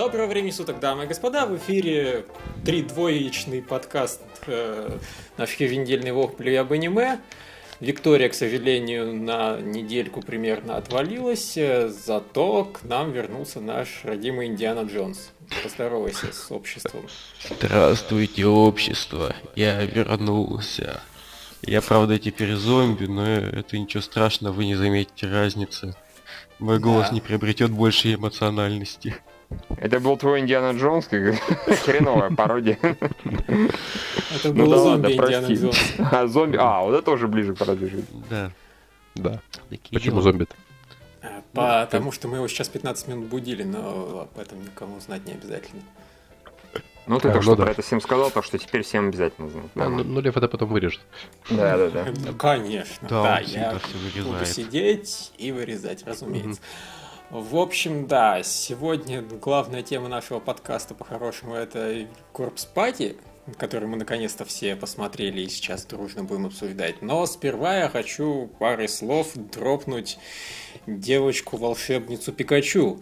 Доброго времени суток, дамы и господа. В эфире тридвоечный подкаст э, наш еженедельный вокплей об аниме. Виктория, к сожалению, на недельку примерно отвалилась, э, зато к нам вернулся наш родимый Индиана Джонс. Поздоровайся с обществом. Здравствуйте, общество. Я вернулся. Я, правда, теперь зомби, но это ничего страшного, вы не заметите разницы. Мой голос Да. не приобретет больше эмоциональности. Это был твой Индиана Джонс, как хреновая пародия. Это Ну был да зомби ладно, Индиана прости. Джонс. А, зомби... А, вот это тоже ближе к пародии. Да, Да. такие Почему дела. зомби-то? Э, Потому что мы его сейчас 15 минут будили, но об этом никому знать не обязательно. Ну ты А, только ну что да. про это всем сказал, так что теперь всем обязательно знать. А, ну, ну, Лев это потом вырежет. Да, да, да. Ну, конечно, Да, да, я буду сидеть и вырезать, разумеется. В общем, да, сегодня главная тема нашего подкаста по-хорошему это Корпс Пати, который мы наконец-то все посмотрели и сейчас дружно будем обсуждать. Но сперва я хочу парой слов дропнуть девочку-волшебницу Пикачу.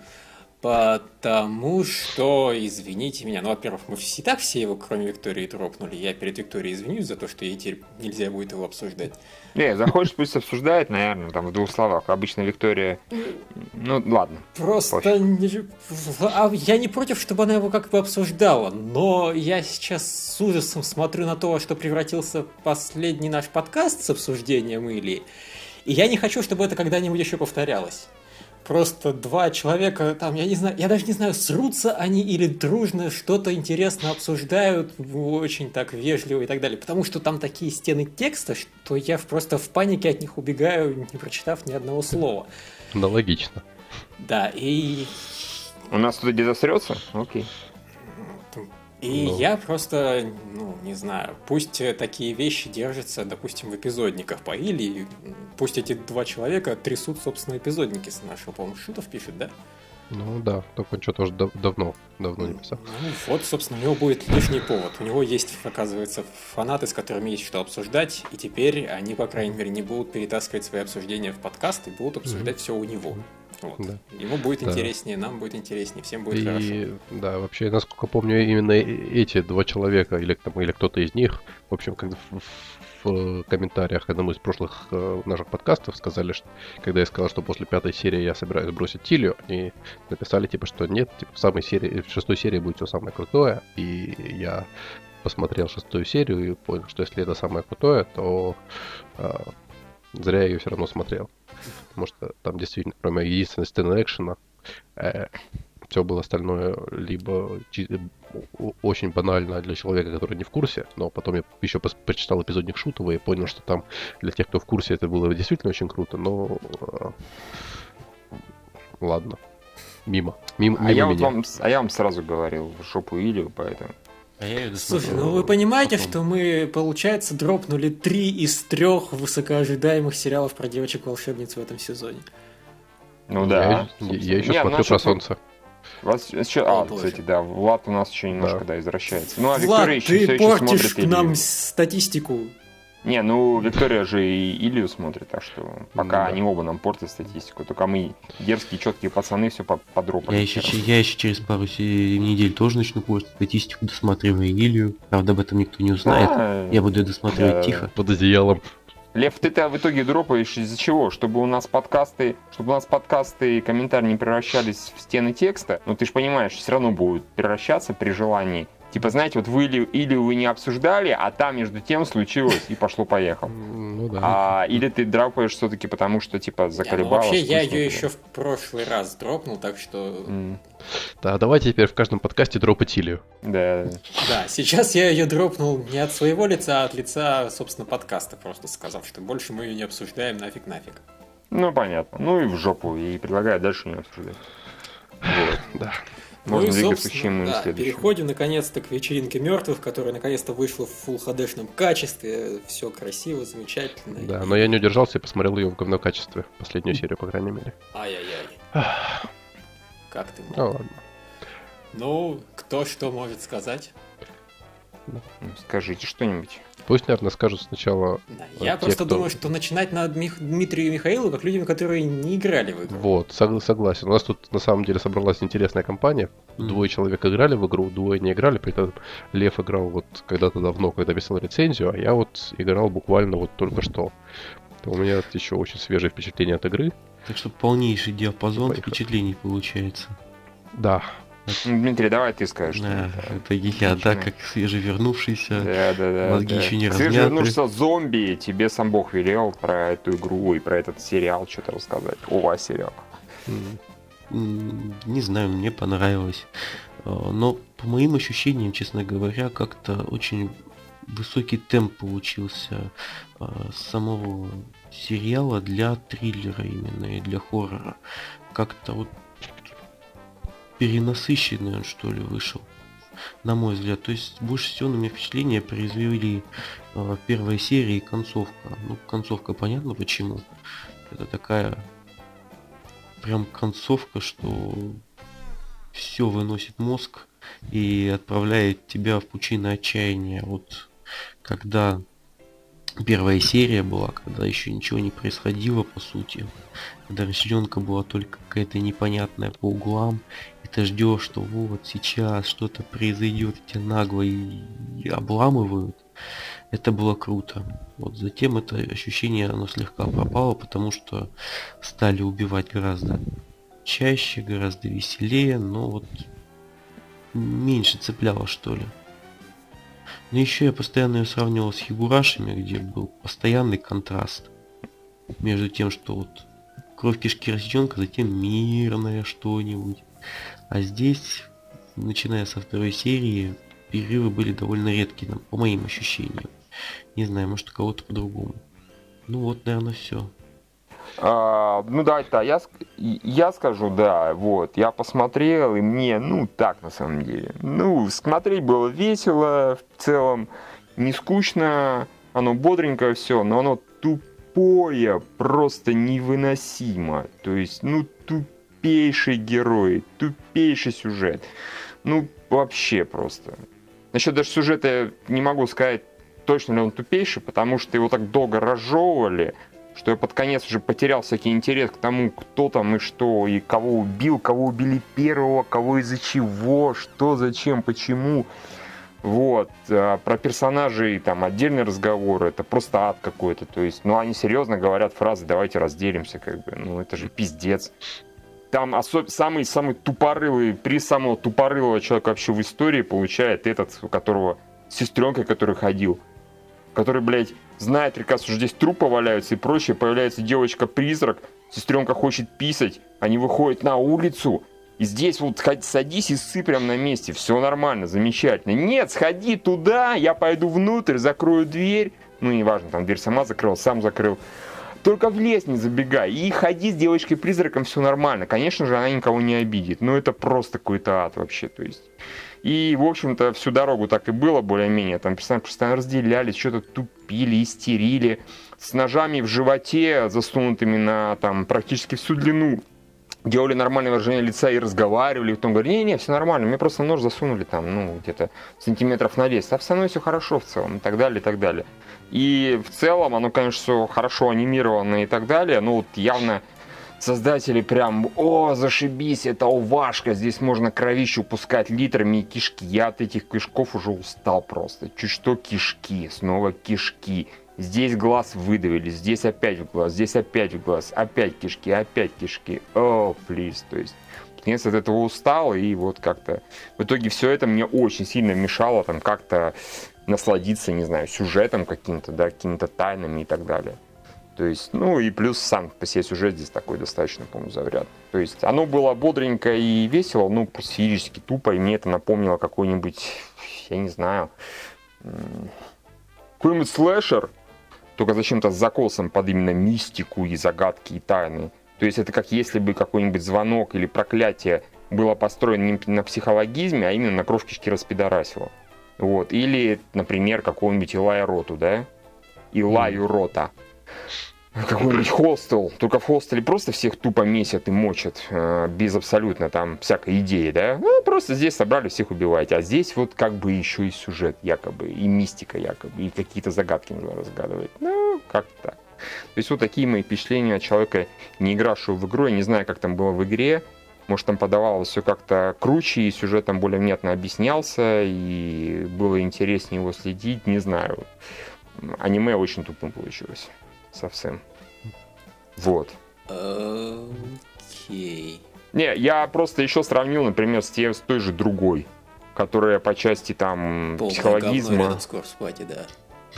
Потому что, извините меня, ну, во-первых, мы все, так все его, кроме Виктории, дропнули. Я перед Викторией извинюсь за то, что ей теперь нельзя будет его обсуждать. Не, захочешь, пусть обсуждает, наверное, там в двух словах. Обычно Виктория... Ну, ладно. Просто не- а я не против, чтобы она его как бы обсуждала, но я сейчас с ужасом смотрю на то, что превратился последний наш подкаст с обсуждением Ильи, и я не хочу, чтобы это когда-нибудь еще повторялось. Просто два человека, там, я не знаю, я даже не знаю, срутся они или дружно что-то интересно обсуждают, очень так вежливо и так далее. Потому что там такие стены текста, что я просто в панике от них убегаю, не прочитав ни одного слова. Аналогично. Да, и У нас тут где-то срется? Окей. И Ну. я просто, ну, не знаю, пусть такие вещи держатся, допустим, в эпизодниках по или пусть эти два человека трясут, собственно, эпизодники с нашего, по-моему, Шутов пишет, да? Ну да, только он что тоже дав- давно, давно не писал. Ну, вот, собственно, у него будет лишний повод. У него есть, оказывается, фанаты, с которыми есть что обсуждать, и теперь они, по крайней мере, не будут перетаскивать свои обсуждения в подкаст и будут обсуждать все у него. Вот. Да. Ему будет Да. интереснее, нам будет интереснее, всем будет хорошо. И да, вообще, насколько помню, именно э- эти два человека, или, там, или кто-то из них, в общем, когда в, в, э, комментариях одному из прошлых э, наших подкастов сказали, что когда я сказал, что после пятой серии я собираюсь бросить Тилью, они написали, типа, что нет, типа, в самой серии, в шестой серии будет все самое крутое, и я посмотрел шестую серию и понял, что если это самое крутое, то э, зря я ее все равно смотрел. Потому что там действительно, кроме единственной сцены экшена, все было остальное либо о- очень банально для человека, который не в курсе, но потом я еще почитал эпизодник Шутова и понял, что там для тех, кто в курсе, это было действительно очень круто, но э, ладно. Мимо. Мимо, А мимо я, вот вам, а я вам сразу говорил в жопу Илью, поэтому... А я Слушай, ну вы понимаете, потом. что мы, получается, дропнули три из трех высокоожидаемых сериалов про девочек-волшебниц в этом сезоне. Ну да. Я, я еще Не, смотрю про солнце. Вас еще... О, А, боже. кстати, да, Влад у нас еще немножко, Да. да, извращается. Ну, а Влад, Виктория еще ты все еще портишь смотрит к нам статистику. Не, ну, Виктория же и Илью смотрит, так что пока Ну да. они оба нам портят статистику. Только мы, дерзкие, четкие пацаны, все подропали. Я еще, я еще через пару недель тоже начну портить статистику, досматривая Илью. Правда, об этом никто не узнает. А, Я буду ее досматривать Да. тихо. Под одеялом. Лев, ты-то в итоге дропаешь из-за чего? Чтобы у нас подкасты, чтобы у нас подкасты и комментарии не превращались в стены текста. Ну ты же понимаешь, все равно будут превращаться при желании. Типа, знаете, вот вы или, или вы не обсуждали, а там между тем случилось и пошло-поехало. Ну да. А, или ты дропаешь все-таки потому, что типа Не, ну заколебалось. вообще, я ее еще в прошлый раз дропнул, так что... М, Да, давайте теперь в каждом подкасте дропать Илью. Да. Да, сейчас я ее дропнул не от своего лица, а от лица, собственно, подкаста, просто сказав, что больше мы ее не обсуждаем, нафиг-нафиг. Ну понятно. Ну и в жопу. И предлагаю дальше не обсуждать. Вот. Да. Можно ну и, собственно, да, переходим наконец-то к вечеринке мертвых, которая наконец-то вышла в Full HD-шном качестве. Все красиво, замечательно. Да, И- но я не удержался и посмотрел ее в говно качестве. Последнюю серию, по крайней мере. Ай-яй-яй. Как ты мог? Ну ладно. Ну, кто что может сказать? Ну, скажите что-нибудь. Пусть, наверное, скажут сначала... Я те, просто кто- думаю, что начинать надо Мих- Дмитрию и Михаилу как людям, которые не играли в игру. Вот, сог- согласен. У нас тут на самом деле собралась интересная компания. Мгм. Двое человек играли в игру, двое не играли. При этом Лев играл вот когда-то давно, когда писал рецензию, а я вот играл буквально вот только что. У меня еще очень свежие впечатления от игры. Так что полнейший диапазон Поехали. впечатлений получается. Да, Дмитрий, давай ты скажешь. Да, это я, да, как свежевернувшийся. Да, да, да. Мозги да. еще не размяты. вернешься зомби, тебе сам Бог велел про эту игру и про этот сериал что-то рассказать. О, сериал. м, М, Не знаю, мне понравилось. А, Но по моим ощущениям, честно говоря, как-то очень высокий темп получился а, самого сериала для триллера именно и для хоррора. Как-то вот перенасыщенный он что ли вышел. На мой взгляд. То есть больше всего на меня впечатление произвели а, первая серия и концовка. Ну, концовка понятно почему. Это такая прям концовка, что все выносит мозг и отправляет тебя в пучины отчаяния. Вот когда первая серия была, когда еще ничего не происходило по сути, когда расчленка была только какая-то непонятная по углам, и ты ждешь, что вот сейчас что-то произойдет, и тебя нагло и, и обламывают. Это было круто. Вот затем это ощущение оно слегка пропало, потому что стали убивать гораздо чаще, гораздо веселее, но вот меньше цепляло что ли. Но еще я постоянно ее сравнивал с Хигурашами, где был постоянный контраст между тем, что вот кровь кишки растенка, затем мирное что-нибудь. А здесь, начиная со второй серии, перерывы были довольно редкие, по моим ощущениям. Не знаю, может у кого-то по-другому. Ну вот, наверное, все. А, ну давайте, да, я, я скажу, да, вот, я посмотрел, и мне, ну, так, на самом деле. Ну, смотреть было весело, в целом, не скучно, оно бодренькое все, но оно тупое, просто невыносимо. То есть, ну, тупейший герой, тупейший сюжет. Ну, вообще просто. Насчет даже сюжета я не могу сказать, точно ли он тупейший, потому что его так долго разжевывали, что я под конец уже потерял всякий интерес к тому, кто там и что, и кого убил, кого убили первого, кого из-за чего, что, зачем, почему. Вот. А про персонажей там отдельный разговор, это просто ад какой-то. То есть, ну, они серьезно говорят фразы «давайте разделимся», как бы. Ну, это же пиздец. Там особ... самый, самый тупорылый, приз самого тупорылого человека вообще в истории получает этот, у которого сестренка, который ходил который, блядь, знает приказ, что здесь трупы валяются и прочее, появляется девочка-призрак, сестренка хочет писать, они выходят на улицу, и здесь вот садись и ссы прям на месте, все нормально, замечательно. Нет, сходи туда, я пойду внутрь, закрою дверь, ну, неважно, там дверь сама закрыла, сам закрыл. Только в лес не забегай. И ходи с девочкой-призраком, все нормально. Конечно же, она никого не обидит. Но это просто какой-то ад вообще. То есть. И, в общем-то, всю дорогу так и было более-менее. Там персонажи постоянно разделялись, что-то тупили, истерили. С ножами в животе, засунутыми на там практически всю длину. Делали нормальное выражение лица и разговаривали. И потом говорили, не-не, все нормально, мне просто нож засунули там, ну, где-то сантиметров на 10. А со мной все хорошо в целом, и так далее, и так далее. И в целом оно, конечно, все хорошо анимировано и так далее. Но вот явно создатели прям, о, зашибись, это увашка, здесь можно кровищу пускать литрами и кишки. Я от этих кишков уже устал просто. Чуть что кишки, снова кишки. Здесь глаз выдавили, здесь опять в глаз, здесь опять в глаз, опять кишки, опять кишки. О, плиз, то есть наконец от этого устал, и вот как-то в итоге все это мне очень сильно мешало там как-то насладиться, не знаю, сюжетом каким-то, да, какими-то тайнами и так далее. То есть, ну и плюс сам по себе сюжет здесь такой достаточно, по-моему, завряд. То есть оно было бодренько и весело, ну, просто физически тупо, и мне это напомнило какой-нибудь, я не знаю, какой-нибудь слэшер, только зачем-то с закосом под именно мистику и загадки и тайны. То есть это как если бы какой-нибудь звонок или проклятие было построено не на психологизме, а именно на кровь кишки распидорасило. Вот. Или, например, какого-нибудь Илая Роту, да? Илаю Рота. какой-нибудь хостел, только в хостеле просто всех тупо месят и мочат, э, без абсолютно там всякой идеи, да? Ну, просто здесь собрали, всех убивать. А здесь вот как бы еще и сюжет якобы, и мистика якобы, и какие-то загадки нужно разгадывать. Ну, как-то так. То есть вот такие мои впечатления от человека, не игравшего в игру. Я не знаю, как там было в игре. Может, там подавалось все как-то круче, и сюжет там более внятно объяснялся, и было интереснее его следить, не знаю. Аниме очень тупым получилось. Совсем. Вот. Окей. Не, я просто еще сравнил, например, с, тем, с той же другой, которая по части там Полное психологизма. говно рядом с да.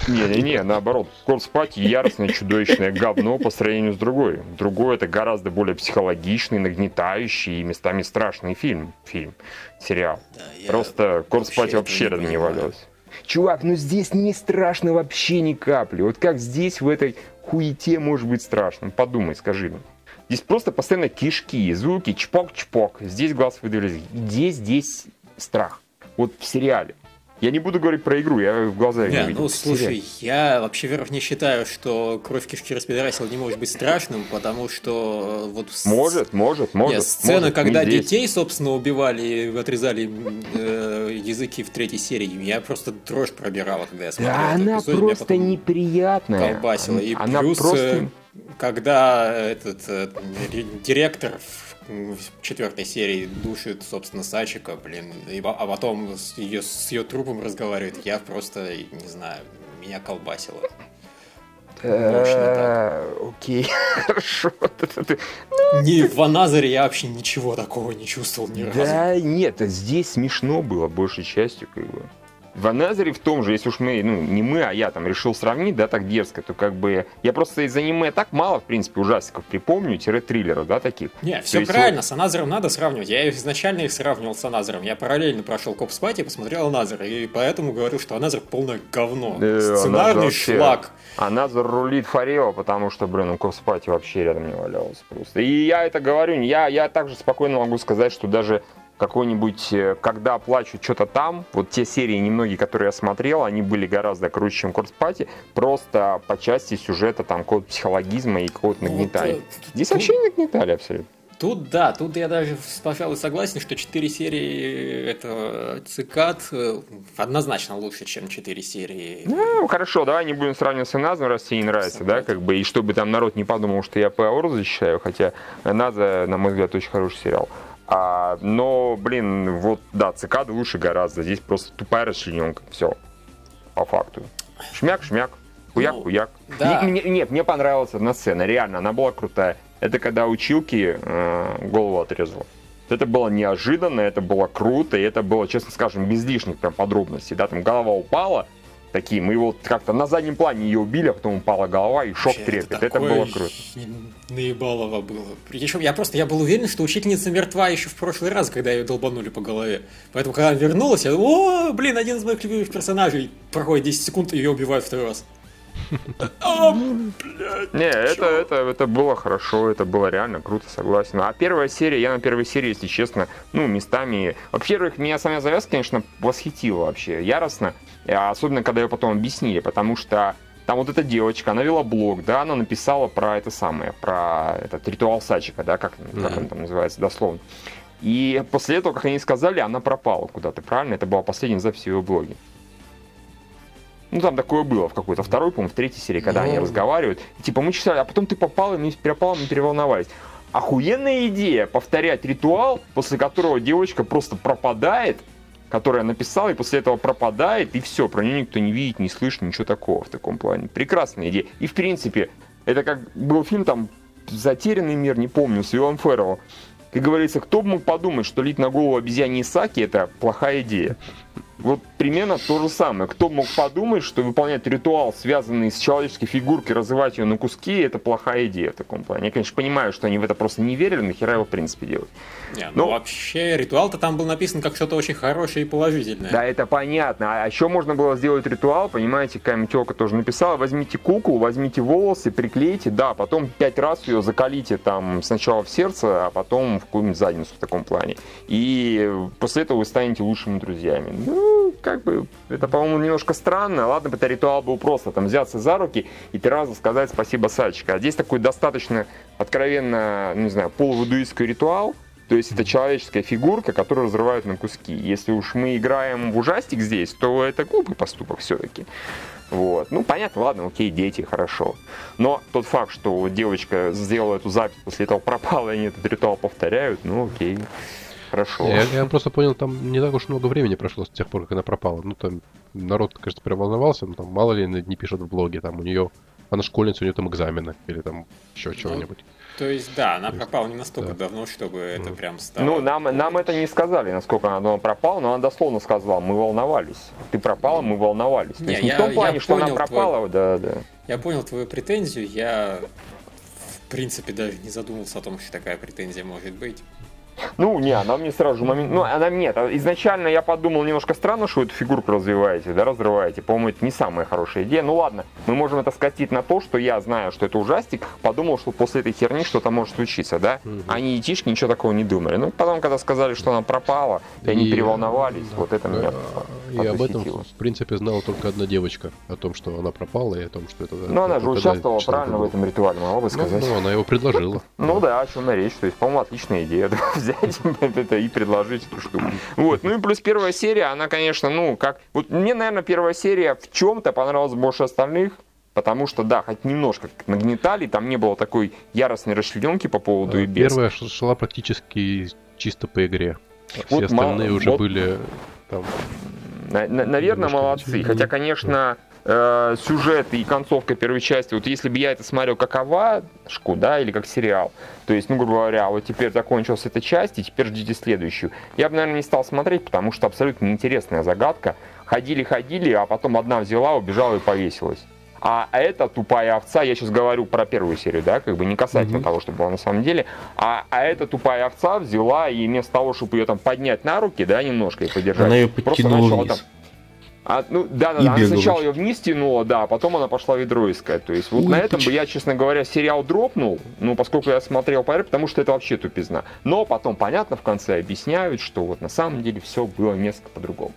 Не-не-не, наоборот, Party яростное, чудовищное говно по сравнению с другой. Другой это гораздо более психологичный, нагнетающий и местами страшный фильм. Фильм, сериал. Да, Просто этого вообще рядом не валялось. Чувак, ну здесь не страшно вообще ни капли. Вот как здесь в этой хуете может быть страшно? Подумай, скажи мне. Здесь просто постоянно кишки, звуки, чпок-чпок. Здесь глаз выдавили. Где здесь страх? Вот в сериале. Я не буду говорить про игру, я в глаза Не, видел. ну слушай, я вообще, во-первых, не считаю, что кровь кишки распидорасил не может быть страшным, потому что э, вот... Может, может, может. Нет, сцена, может, когда не здесь. детей, собственно, убивали и отрезали э, языки в третьей серии, меня просто дрожь пробирала, когда я смотрел Да она эпизод, просто неприятная. колбасила. И она плюс, просто... э, когда этот э, ре- директор в в четвертой серии душит, собственно, Сачика, блин, и а потом с ее, с ее трупом разговаривает, я просто, не знаю, меня колбасило. Э, Окей, хорошо. Ты- Ни в Ваназаре я вообще ничего такого не чувствовал ни разу. Да нет, здесь смешно было большей частью, как бы. В Аназаре в том же, если уж мы, ну, не мы, а я там решил сравнить, да, так дерзко, то как бы... Я просто из аниме так мало, в принципе, ужастиков припомню, тире-триллеров, да, таких. Не, все есть правильно, с Another ом надо сравнивать. Я изначально их сравнивал с Another ом. Я параллельно прошел Corpse Party и посмотрел Another. И поэтому говорю, что Another полное говно. Э, Сценарный Another шлак. Another рулит forever, потому что, блин, у Corpse Party вообще рядом не валялся просто. И я это говорю, я, я также спокойно могу сказать, что даже какой-нибудь э, «Когда плачут что-то там», вот те серии немногие, которые я смотрел, они были гораздо круче, чем Corpse Party, просто по части сюжета, там, какого-то психологизма и какого-то нагнетания. вот, Здесь тут- вообще не нагнетали абсолютно. Тут да, тут я даже, пожалуй, согласен, что 4 серии этого цикад э, однозначно лучше, чем 4 серии. Ну, хорошо, давай не будем сравнивать с Назом, раз тебе не нравится, да, как бы, и чтобы там народ не подумал, что я Пауэр защищаю, хотя Наза, на мой взгляд, очень хороший сериал. А, но, блин, вот, да, цикады лучше гораздо, здесь просто тупая расчлененка, все, по факту. Шмяк-шмяк, хуяк-хуяк. да. И мне- нет, мне понравилась одна сцена, реально, она была крутая. Это когда училки э, голову отрезала. Это было неожиданно, это было круто, и это было, честно скажем, без лишних прям подробностей. Да, там голова упала, такие, мы его как-то на заднем плане ее убили, а потом упала голова и шок Вообще, трепет. Это, такое было круто. Наебалово было. Причем я просто я был уверен, что учительница мертва еще в прошлый раз, когда ее долбанули по голове. Поэтому, когда она вернулась, я думал, о, блин, один из моих любимых персонажей. Проходит 10 секунд, и ее убивают второй раз. А, блядь, Не, это, это, это было хорошо, это было реально круто, согласен. А первая серия, я на первой серии, если честно, ну, местами... Во-первых, меня самая завязка, конечно, восхитила вообще, яростно. А Особенно, когда ее потом объяснили, потому что там вот эта девочка, она вела блог, да, она написала про это самое, про этот ритуал Сачика, да, как, как Мгм. он там называется, дословно. И после этого, как они сказали, она пропала куда-то, правильно? Это была последняя запись в ее блоге. Ну, там такое было в какой-то второй, по-моему, в третьей серии, когда они Ну. разговаривают. И, типа, мы читали, а потом ты попал, и мы пропал, мы переволновались. Охуенная идея повторять ритуал, после которого девочка просто пропадает, которая написала, и после этого пропадает, и все, про нее никто не видит, не слышит, ничего такого в таком плане. Прекрасная идея. И, в принципе, это как был фильм там «Затерянный мир», не помню, с Виллом Ферреллом. Как говорится, кто бы мог подумать, что лить на голову обезьяне Исаки – это плохая идея. Вот примерно то же самое. Кто мог подумать, что выполнять ритуал, связанный с человеческой фигуркой, разрывать ее на куски, это плохая идея в таком плане. Я, конечно, понимаю, что они в это просто не верили, нахера его в принципе делать. Не, ну, Ну. вообще, ритуал-то там был написан как что-то очень хорошее и положительное. Да, это понятно. А еще можно было сделать ритуал, понимаете, тёлка тоже написала, возьмите куклу, возьмите волосы, приклейте, да, потом пять раз ее закалите там сначала в сердце, а потом в какую-нибудь задницу в таком плане. И после этого вы станете лучшими друзьями. Ну, как бы, это, по-моему, немножко странно. Ладно бы это ритуал был просто, там, взяться за руки и три раза сказать спасибо, Сачка. А здесь такой достаточно откровенно, не знаю, полувудуистский ритуал, то есть это человеческая фигурка, которую разрывают на куски. Если уж мы играем в ужастик здесь, то это глупый поступок все-таки. Вот. Ну, понятно, ладно, окей, дети, хорошо. Но тот факт, что девочка сделала эту запись, после этого пропала, и они этот ритуал повторяют, ну, окей, хорошо. Я, я просто понял, там не так уж много времени прошло с тех пор, как она пропала. Ну, там народ, кажется, прям волновался, ну, там мало ли не пишет в блоге, там у нее, она школьница, у нее там экзамены, или там еще чего-нибудь. То есть, да, она пропала не настолько да. давно, чтобы это Ну. прям стало... Ну, нам, нам это не сказали, насколько она давно пропала, но она дословно сказала, мы волновались. Ты пропала, мы волновались. То Не, есть не я- в том плане, что она пропала, да, да. Я понял твою претензию, я в принципе даже не задумывался о том, что такая претензия может быть. Ну, не, она мне сразу же момент... Ну, она нет. а Изначально я подумал немножко странно, что эту фигурку развиваете, да, разрываете. По-моему, это не самая хорошая идея. Ну ладно, мы можем это скатить на то, что я знаю, что это ужастик, подумал, что после этой херни что-то может случиться, да? Мгм. Они этишки ничего такого не думали. Ну, потом, когда сказали, что она пропала, и они И- переволновались, вот это меня И об этом, в принципе, знала только одна девочка. О том, что она пропала, и о том, что это... Ну, она же участвовала правильно в этом ритуале, могла бы Ну, сказать. ну, она его предложила. Ну да, о чем на речь. То есть, по-моему, отличная идея да, взять это и предложить эту штуку. Вот. Ну и плюс первая серия, она, конечно, ну, как... Вот мне, наверное, первая серия в чем-то понравилась больше остальных, потому что, да, хоть немножко нагнетали, там не было такой яростной расчлененки по поводу и без. Первая шла практически чисто по игре. Все Вот остальные мало- уже вот- были там... На- на- наверное, Немножко молодцы. Хотя, конечно, э, сюжет и концовка первой части, вот если бы я это смотрел как овашку, да, или как сериал, то есть, ну, грубо говоря, вот теперь закончилась эта часть, и теперь ждите следующую. Я бы, наверное, не стал смотреть, потому что абсолютно неинтересная загадка. Ходили-ходили, а потом одна взяла, убежала и повесилась. А эта тупая овца, я сейчас говорю про первую серию, да, как бы не касательно Мгм. того, что было на самом деле, а, а эта тупая овца взяла и вместо того, чтобы ее там поднять на руки, да, немножко и подержать, Она ее просто начала вниз. там а, ну, да, да, да, она сначала ее вниз тянула, да, а потом она пошла ведро искать. То есть вот Ой, на этом бы я, честно говоря, сериал дропнул, ну, поскольку я смотрел подряд, потому что это вообще тупизна. Но потом, понятно, в конце объясняют, что вот на самом деле все было несколько по-другому.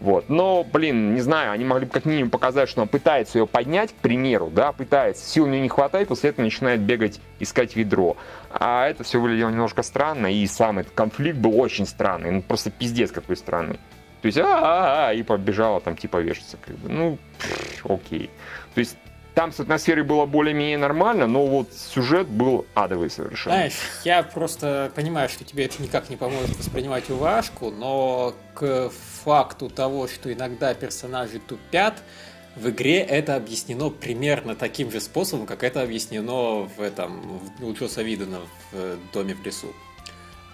Вот. Но, блин, не знаю, они могли бы как минимум показать, что он пытается ее поднять, к примеру, да, пытается, сил у нее не хватает, после этого начинает бегать, искать ведро. А это все выглядело немножко странно, и сам этот конфликт был очень странный, ну, просто пиздец какой странный. То есть, а, и побежала там типа вешаться, как бы, ну, пф, окей. То есть, там с атмосферой было более-менее нормально, но вот сюжет был адовый совершенно. Знаешь, я просто понимаю, что тебе это никак не поможет воспринимать уважку, но к факту того, что иногда персонажи тупят, в игре это объяснено примерно таким же способом, как это объяснено в этом у Джоса Видена в доме в лесу.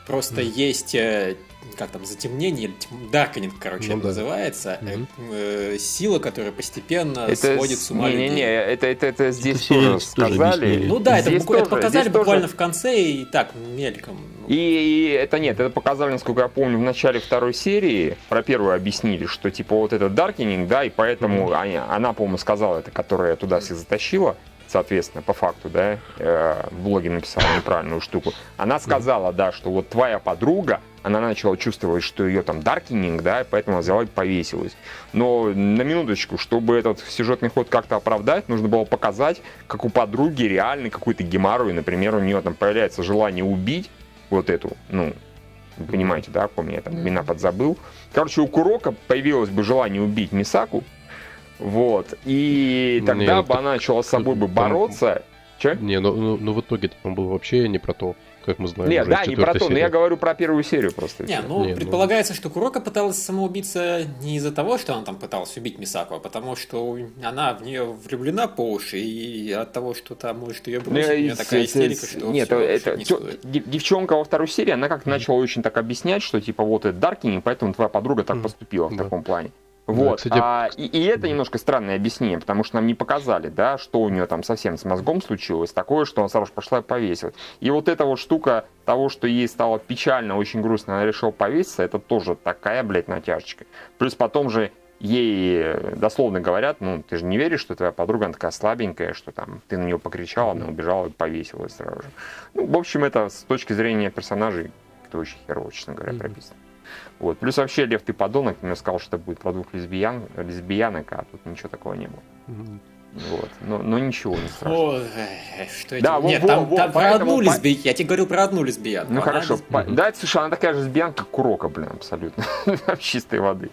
Просто есть, э, как там, затемнение, или даркнинг, короче, Ну это да. называется, э, Мгм. э, сила, которая постепенно это сводит с ума не, людей. это, это, это здесь тоже сказали. Ну да, это, буквально тоже- показали здесь тоже- буквально в конце и так, мельком. Ну, И, и это нет, это показали, насколько я помню, в начале второй серии. Про первую объяснили, что типа вот это Даркининг, да, и поэтому они- она, по-моему, сказала это, которая туда всех затащила. Соответственно, по факту, да, э, в блоге написала неправильную штуку. Она сказала, да, что вот твоя подруга, она начала чувствовать, что ее там даркининг, да, и поэтому она взяла и повесилась. Но на минуточку, чтобы этот сюжетный ход как-то оправдать, нужно было показать, как у подруги реальный какой-то геморрой, например, у нее там появляется желание убить вот эту, ну, вы понимаете, да, ком я там имена подзабыл. Короче, у Курока появилось бы желание убить Мисаку, вот, и Не, тогда ну, бы она начала с собой бы там- бороться. Че? Не, ну, ну, ну в итоге он был вообще не про то, как мы знаем. Нет, уже да, не про то, но я говорю про первую серию просто. Не, ну, Не, ну- предполагается, что Курока пыталась самоубиться не из-за того, что она там пыталась убить Мисаку, а потому что она в нее влюблена по уши, и от того, что там может ее Ну, бросить, у и нее такая истерика, что Нет, всё, это не стоит. дев- девчонка во второй серии, она как начала очень так объяснять, что типа вот это Даркини, поэтому твоя подруга так поступила в таком плане. Вот. кстати, а, и, и это немножко странное объяснение, потому что нам не показали, да, что у нее там совсем с мозгом случилось, такое, что она сразу же пошла и повесилась. И вот эта вот штука того, что ей стало печально, очень грустно, она решила повеситься, это тоже такая, блядь, натяжечка. Плюс потом же ей дословно говорят, ну, ты же не веришь, что твоя подруга она такая слабенькая, что там ты на нее покричала, она убежала и повесилась сразу же. Ну, в общем, это с точки зрения персонажей, это очень херово, честно говоря, Мгм. прописано. Вот. Плюс вообще Лев, ты подонок, мне сказал, что это будет про двух лесбиян, лесбиянок, а тут ничего такого не было. Вот. Но, но ничего не страшно. О, что я Да, Нет, во- там, во, там про поэтому одну по- лесбиянку. Я тебе говорил про одну лесбиянку. Ну хорошо. лесб- По-. Да, слушай, она такая же лесбиянка, как Курока, блин, абсолютно. Чистой воды.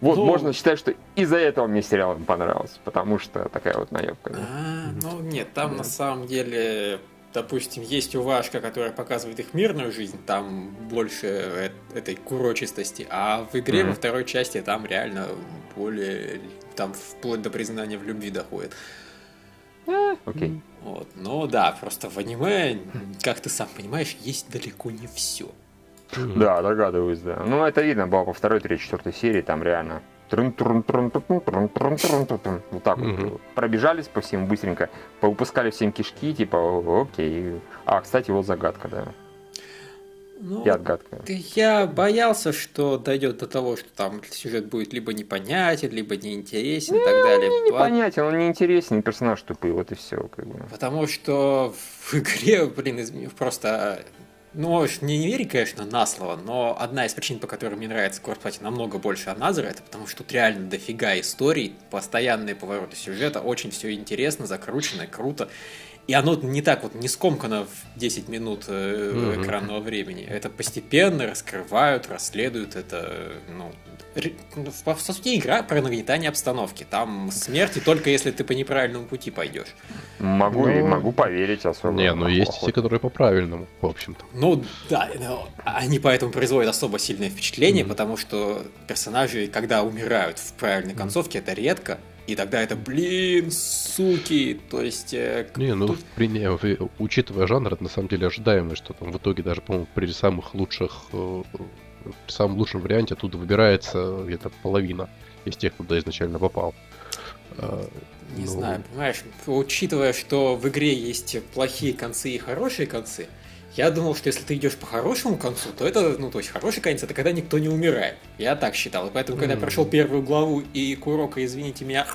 Вот, Ну- можно считать, что из-за этого мне сериал понравился, потому что такая вот наебка. да. А, ну нет, там на самом деле, допустим, есть уважка, которая показывает их мирную жизнь, там больше этой курочистости, а в игре Мгм. во второй части там реально более, там вплоть до признания в любви доходит. Окей. Вот. Но да, просто в аниме, как ты сам понимаешь, есть далеко не все. Да, догадываюсь, да. Ну, это видно было по второй, третьей, четвертой серии, там реально. Вот так вот пробежались по всем быстренько, повыпускали всем кишки, типа, «О, окей. А, кстати, вот загадка, да. Ну, И отгадка. Я боялся, что дойдет до того, что там сюжет будет либо непонятен, либо неинтересен и так далее. По- Непонятен, он неинтересный, персонаж тупый, вот и все. Потому что в игре, блин, просто... Ну, не, не верь, конечно, на слово, но одна из причин, по которой мне нравится Корпати намного больше Аназера, это потому что тут реально дофига историй, постоянные повороты сюжета, очень все интересно, закручено, круто. И оно не так вот не скомкано в 10 минут Мгм. экранного времени. Это постепенно раскрывают, расследуют. Это, ну, ну, по, по сути, игра про нагнетание обстановки. Там смерти только если ты по неправильному пути пойдешь. Могу, и Ну, могу поверить особо. Не, ну есть те, которые по правильному, в общем-то. Ну да, но они поэтому производят особо сильное впечатление, Мгм. потому что персонажи, когда умирают в правильной концовке, это редко. И тогда это, блин, суки, то есть... э, Не, ну, тут- при, в- учитывая жанр, это на самом деле ожидаемо, что там в итоге даже, по-моему, при самых лучших, э, при самом лучшем варианте оттуда выбирается где-то половина из тех, куда изначально попал. А, Не ну, знаю, понимаешь, учитывая, что в игре есть плохие концы и хорошие концы, я думал, что если ты идешь по хорошему концу, то это, ну, то есть хороший конец, это когда никто не умирает. Я так считал. И поэтому, когда я прошел первую главу и Курока, извините меня,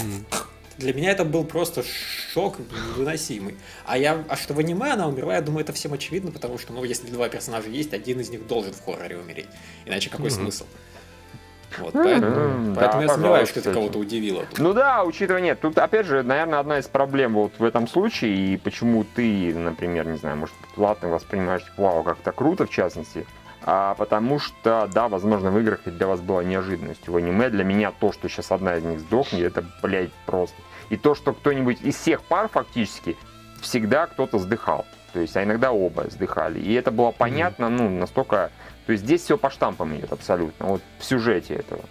м, для меня это был просто шок невыносимый. А я, а что в аниме она умерла, я думаю, это всем очевидно, потому что, ну, если два персонажа есть, один из них должен в хорроре умереть. Иначе какой Мгм. смысл? Вот, поэтому, М, поэтому да, я сомневаюсь, что это кого-то удивило. тут. Ну да, учитывая, нет, тут опять же, наверное, одна из проблем вот в этом случае, и почему ты, например, не знаю, может, платно воспринимаешь Плаву как-то круто, в частности, а потому что, да, возможно, в играх для вас была неожиданностью. В аниме для меня то, что сейчас одна из них сдохнет, это, блядь, просто. И то, что кто-нибудь из всех пар фактически всегда кто-то сдыхал. То есть, а иногда оба сдыхали. И это было понятно, ну, настолько... То есть здесь все по штампам идет абсолютно. Вот в сюжете этого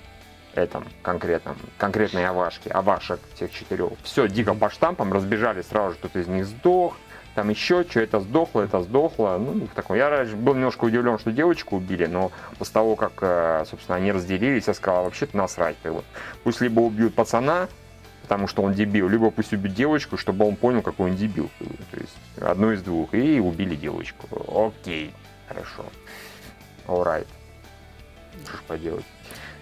этом конкретном, конкретной Авашки, Авашек всех четырех. Все дико по штампам, разбежали сразу же, кто-то из них сдох, там еще что, это сдохло, это сдохло. Ну, в таком. Я раньше был немножко удивлен, что девочку убили, но после того, как, э, собственно, они разделились, я сказал, вообще-то насрать. как. Пусть либо убьют пацана, потому что он дебил, либо пусть убьют девочку, чтобы он понял, какой он дебил. То есть одно из двух. И убили девочку. Окей, хорошо. Alright. Что ж поделать.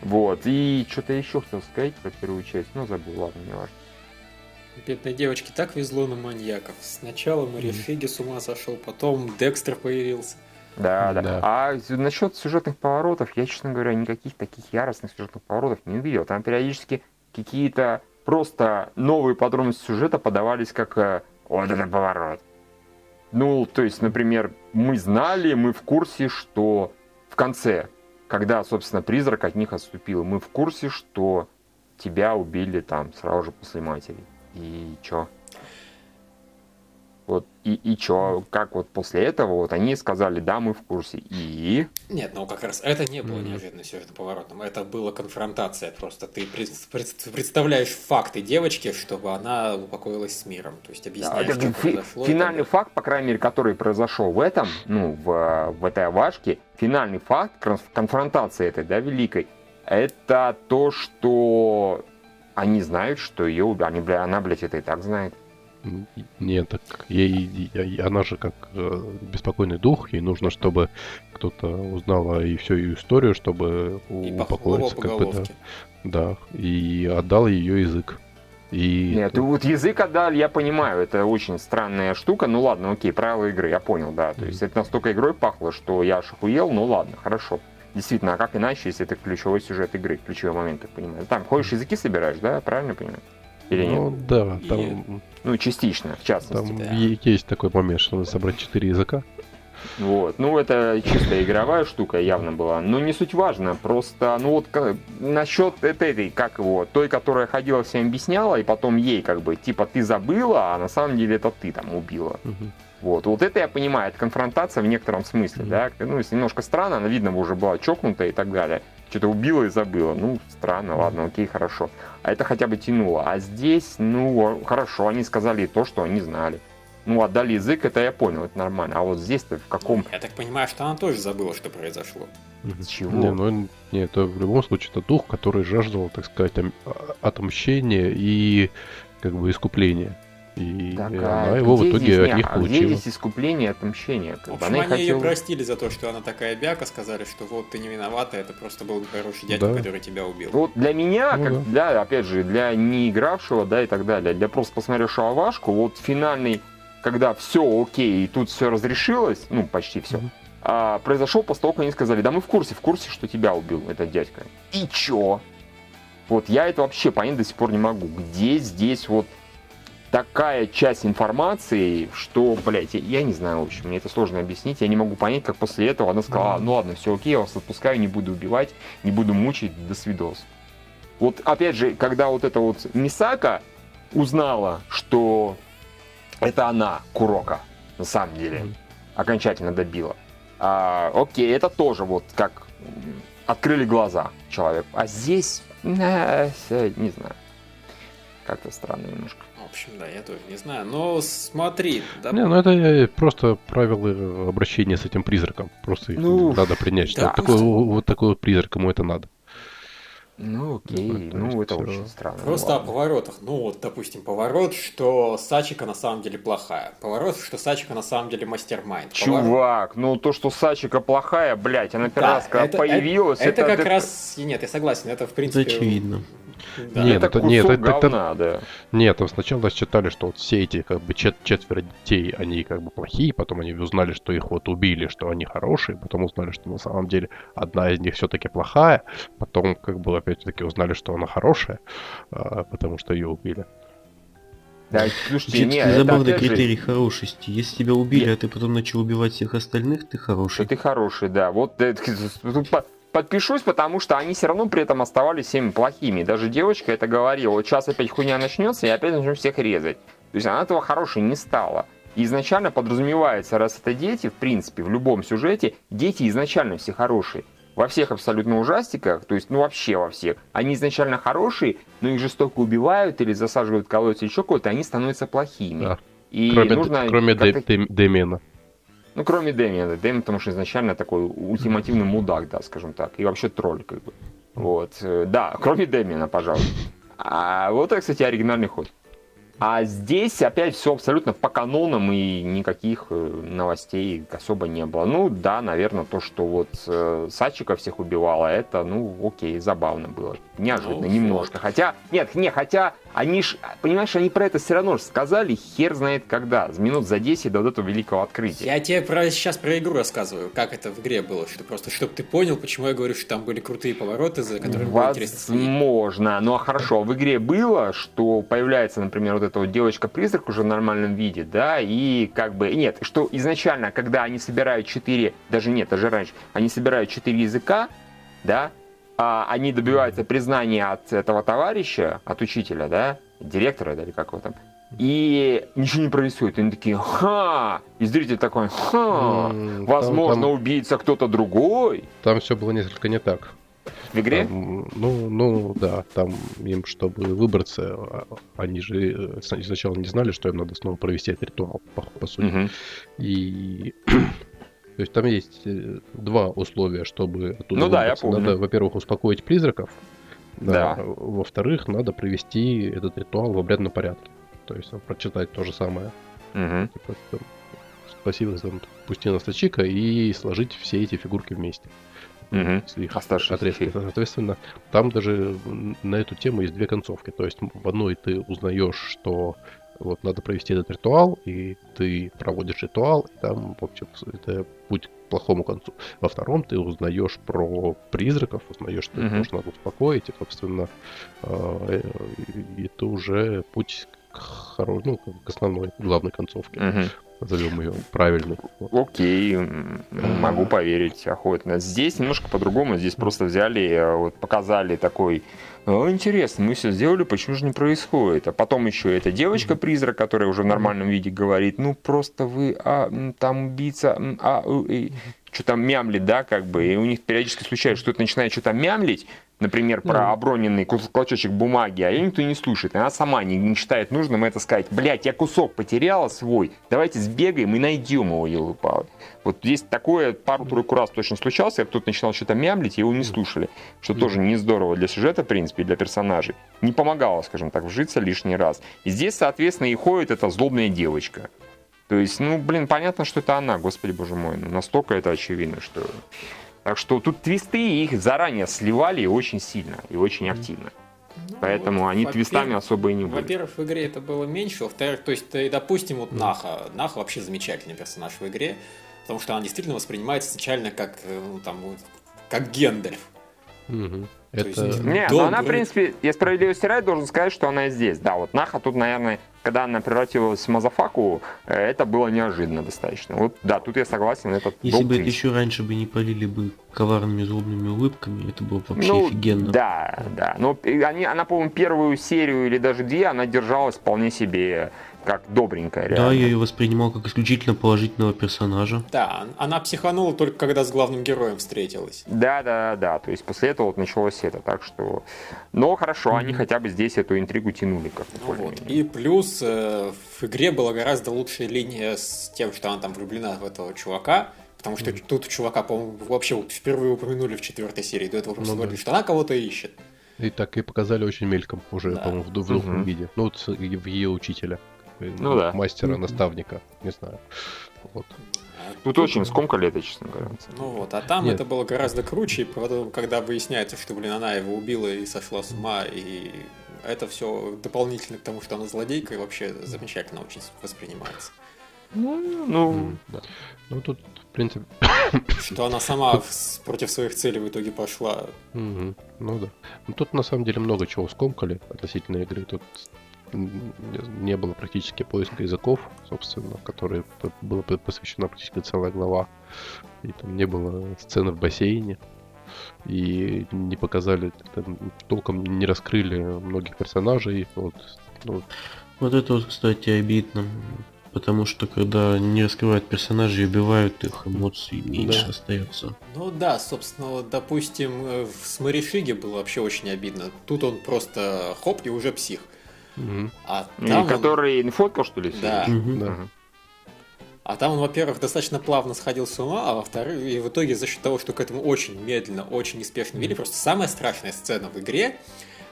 Вот, и что-то еще хотел сказать про первую часть, но забыл, ладно, не важно. Бедной девочке так везло на маньяков. Сначала Марифиги с ума сошел, потом Декстер появился. Да, да. Да. А насчет сюжетных поворотов, я, честно говоря, никаких таких яростных сюжетных поворотов не увидел. Там периодически какие-то просто новые подробности сюжета подавались как э, «Вот это поворот». Ну, то есть, например, мы знали, мы в курсе, что конце, когда, собственно, призрак от них отступил, мы в курсе, что тебя убили там сразу же после матери. И чё? Вот, и, и чё, как вот после этого, вот они сказали, да, мы в курсе. И... Нет, ну как раз это не было Мгм. неожиданным сюжетным поворотом. Это была конфронтация. Просто ты пред- пред- представляешь факты девочки, чтобы она упокоилась с миром. То есть Да, объясняешь, это что фи- произошло. финальный так факт, по крайней мере, который произошел в этом, ну, в, в этой авашке, финальный факт конф- конфронтации этой, да, великой, это то, что они знают, что ее. Они, бля, она, блядь, это и так знает. Нет, так ей, ей- она же как э, беспокойный дух, ей нужно, чтобы кто-то узнал и всю ее историю, чтобы. И упокоиться, по как бы, да. Да, и отдал ее язык. И Нет, это- вот язык отдали, я понимаю, это очень странная штука. Ну ладно, окей, правила игры, я понял, да. То есть это настолько игрой пахло, что я аж охуел, ну ладно, хорошо. Действительно, а как иначе, если это ключевой сюжет игры, ключевой момент, я понимаю. Там ходишь, языки собираешь, да, правильно понимаю? Или нет? ну, да, И- там, Ну, частично, в частности. там да. есть такой момент, что надо собрать четыре языка. Вот. Ну, это чисто игровая штука явно была. Но не суть важно. Просто, ну вот насчет этой, как его, той, которая ходила всем объясняла, и потом ей как бы, типа, ты забыла, а на самом деле это ты там убила. Вот, вот это я понимаю, это конфронтация в некотором смысле, да, ну, если немножко странно, она, видно, уже была чокнутая и так далее, что-то убила и забыла, ну, странно, ладно, окей, хорошо, а это хотя бы тянуло, а здесь, ну, хорошо, они сказали то, что они знали, ну, отдали язык, это я понял, это нормально, а вот здесь-то в каком, Я так понимаю, что она тоже забыла, что произошло. Чего? Не, ну, не, это в любом случае это дух, который жаждал, так сказать, а- отмщения и как бы искупления. И Так, она а его в где итоге здесь- от них а где здесь искупление, отмщение, В как бы, общем, она они ее хотела... простили за то, что она такая бяка, сказали, что вот ты не виновата, это просто был хороший дядька, Да. который тебя убил. Вот для меня, Ну как да. для, опять же, для не игравшего, да, и так далее, для просто посмотревшего Вашку, вот финальный, когда все окей, и тут все разрешилось, ну, почти все, Мгм. произошел после того, как они сказали, да мы в курсе, в курсе, что тебя убил этот дядька. И чё? Вот я это вообще понять до сих пор не могу. Где здесь вот такая часть информации, что, блядь, я, я не знаю, в общем, мне это сложно объяснить. Я не могу понять, как после этого она сказала, «А, ну ладно, все окей, я вас отпускаю, не буду убивать, не буду мучить, до свидос. Вот опять же, когда вот эта вот Мисака узнала, что это она, Курока, на самом деле, окончательно добила. А, окей, это тоже вот как открыли глаза человек. А здесь, э, не знаю, как-то странно немножко. В общем, да, я тоже не знаю. Но смотри, да, Не, ну это э, просто правила обращения с этим призраком. Просто их Ну, надо принять, что да. вот такой, вот такой вот призрак, ему это надо. Ну, окей, Ну, ну, есть это всё. очень странно. ну Просто о ладно. поворотах. Ну вот, допустим, поворот, что Сачика на самом деле плохая. Поворот, что Сачика на самом деле мастер-майнд. Поворот- Чувак, ну то, что Сачика плохая, блядь, она первый Да, раз, когда это- появилась, Это, это, как раз... Нет, я согласен, это в принципе... очевидно. Да. Нет, это это- кусок нет, это- это- говна, да. Нет, там сначала считали, что вот все эти как бы чет- четверо детей, они как бы плохие, потом они узнали, что их вот убили, что они хорошие, потом узнали, что на самом деле одна из них все-таки плохая, потом как бы опять-таки узнали, что она хорошая, а, потому что ее убили. Да, слушайте, кстати, это забавный опять же- критерий хорошести. Если тебя убили, Я- а ты потом начал убивать всех остальных, ты хороший. ты хороший, да. Вот э, тут по- подпишусь, потому что они все равно при этом оставались всеми плохими. Даже девочка это говорила. Вот сейчас опять хуйня начнется, и опять начнем всех резать. То есть она этого хорошей не стала. И изначально подразумевается, раз это дети, в принципе, в любом сюжете, дети изначально все хорошие. Во всех абсолютно ужастиках, то есть, ну вообще во всех, они изначально хорошие, но их жестоко убивают или засаживают или еще кого-то, они становятся плохими. Да. И кроме нужно кроме как-то- Дэ- Дэ- Дэмиена. Ну, кроме Дэмиана. Дэмиан, потому что изначально такой ультимативный мудак, да, скажем так. И вообще тролль, как бы. Вот. Да, кроме Дэмиана, пожалуй. А вот это, кстати, оригинальный ход. А здесь опять все абсолютно по канонам и никаких э, новостей особо не было. Ну да, наверное, то, что вот э, Сачика всех убивала, это, ну, окей, забавно было. Неожиданно, Ну, немножко. Хотя, нет, не, хотя они ж, понимаешь, они про это все равно же сказали, хер знает когда, минут за 10 до вот этого великого открытия. Я тебе про, сейчас про игру рассказываю, как это в игре было, что просто, чтобы ты понял, почему я говорю, что там были крутые повороты, за которыми было интересно. Возможно. Ну а хорошо, в игре было, что появляется, например, вот эта вот девочка-призрак уже в нормальном виде, да, и как бы, нет, что изначально, когда они собирают четыре, даже нет, даже раньше, они собирают четыре языка, да, а они добиваются признания от этого товарища, от учителя, да, директора, да, или как его там, и ничего не происходит. Они такие, ха! И зритель такой, ха! М, там- Возможно, там- убийца кто-то другой. Там все было несколько не так. В игре? Там, ну, ну, да, там им, чтобы выбраться, а, они же э, сна- сначала не знали, что им надо снова провести этот ритуал, по, по сути. Мгм. И то есть там есть э, два условия, чтобы оттуда Ну да, я помню. Надо, во-первых, успокоить призраков. Да. Во-вторых, надо провести этот ритуал в обрядном порядке. То есть прочитать то же самое. Мгм. Типа, там, спасибо за Пустина Стачика и сложить все эти фигурки вместе. С их отрезки. Соответственно, там даже на эту тему есть две концовки. То есть в одной ты узнаешь, что вот надо провести этот ритуал, и ты проводишь ритуал, и там, в общем, это путь к плохому концу. Во втором ты узнаешь про призраков, узнаешь, что их Мгм. тоже надо успокоить, и, собственно, э, и это уже путь к, хоро- ну, к основной, главной концовке. Мгм. Назовем ее правильной. Вот. Окей, м, могу поверить охотно. Здесь немножко по-другому. Здесь просто взяли, э, вот показали такой «О, интересно, мы все сделали, почему же не происходит? А потом еще эта девочка-призрак, которая уже в нормальном виде говорит, ну просто вы, а, там убийца, а, что там мямлит, да, как бы, и у них периодически случается, что это начинает что-то мямлить, например, про Ну. оброненный клочочек бумаги, а ее никто не слушает. Она сама не, не считает нужным это сказать. Блять, я кусок потеряла свой, давайте сбегаем и найдем его, елы палы Вот здесь такое пару-тройку раз точно случалось, когда кто-то начинал что-то мямлить, и его не слушали. Что тоже не здорово для сюжета, в принципе, для персонажей. Не помогало, скажем так, вжиться лишний раз. И здесь, соответственно, и ходит эта злобная девочка. То есть, ну, блин, понятно, что это она, господи боже мой. Ну, настолько это очевидно, что... Так что тут твисты их заранее сливали очень сильно и очень активно. Ну, Поэтому вот, они твистами особо и не были. Во-первых, в игре это было меньше, во-вторых, то есть, э, допустим, вот Наха. Наха вообще замечательный персонаж в игре, потому что она действительно воспринимается изначально как, э, ну, там, как Гендальф. То Это... есть, Не, ну она, в принципе, я справедливости ради должен сказать, что она здесь. Да, вот Наха тут, наверное, когда она превратилась в Мазафаку, э, это было неожиданно достаточно. Вот, да, тут я согласен, этот Если был бы это еще раньше бы не полили бы коварными злобными улыбками, это было бы вообще Ну, офигенно. Да, да. Но и они, она, по-моему, первую серию или даже две, она держалась вполне себе как добренькая, Да, реально. я ее воспринимал как исключительно положительного персонажа. Да, она психанула только когда с главным героем встретилась. Да, да, да. То есть после этого вот началось это. Так что. Но хорошо, они хотя бы здесь эту интригу тянули как-то Ну вот. И плюс э, в игре была гораздо лучшая линия с тем, что она там влюблена в этого чувака. Потому что тут чувака, по-моему, вообще вот впервые упомянули в четвертой серии. До этого просто Ну да. говорили, что она кого-то ищет. И так и показали очень мельком уже, Да. по-моему, в, в двух Мгм. виде. Ну, вот в ее учителя. Ну да. Мастера, наставника, не знаю. Вот. Тут очень скомкали это, честно говоря. Ну вот, а там Нет. это было гораздо круче, и потом, когда выясняется, что, блин, она его убила и сошла с ума, и это все дополнительно к тому, что она злодейка, и вообще замечательно очень воспринимается. Ну, Да. Ну, тут, в принципе, Что она сама против своих целей в итоге пошла. мгм, ну да. Ну, тут на самом деле много чего скомкали относительно игры. Тут не было практически поиска языков, собственно, которые п- посвящена практически целая глава. И там не было сцены в бассейне. И не показали, там, толком не раскрыли многих персонажей. Вот, ну, Вот это вот, кстати, обидно. Потому что когда не раскрывают персонажей и убивают их, эмоций меньше Да. остается. Ну да, собственно, вот, допустим, э, в Сморишиге было вообще очень обидно. Тут он просто хоп и уже псих. А и там, он, который не фоткал, что ли? Да. Мгм. да. А там он, во-первых, достаточно плавно сходил с ума, а во-вторых, и в итоге за счет того, что к этому очень медленно, очень неспешно вели, просто самая страшная сцена в игре,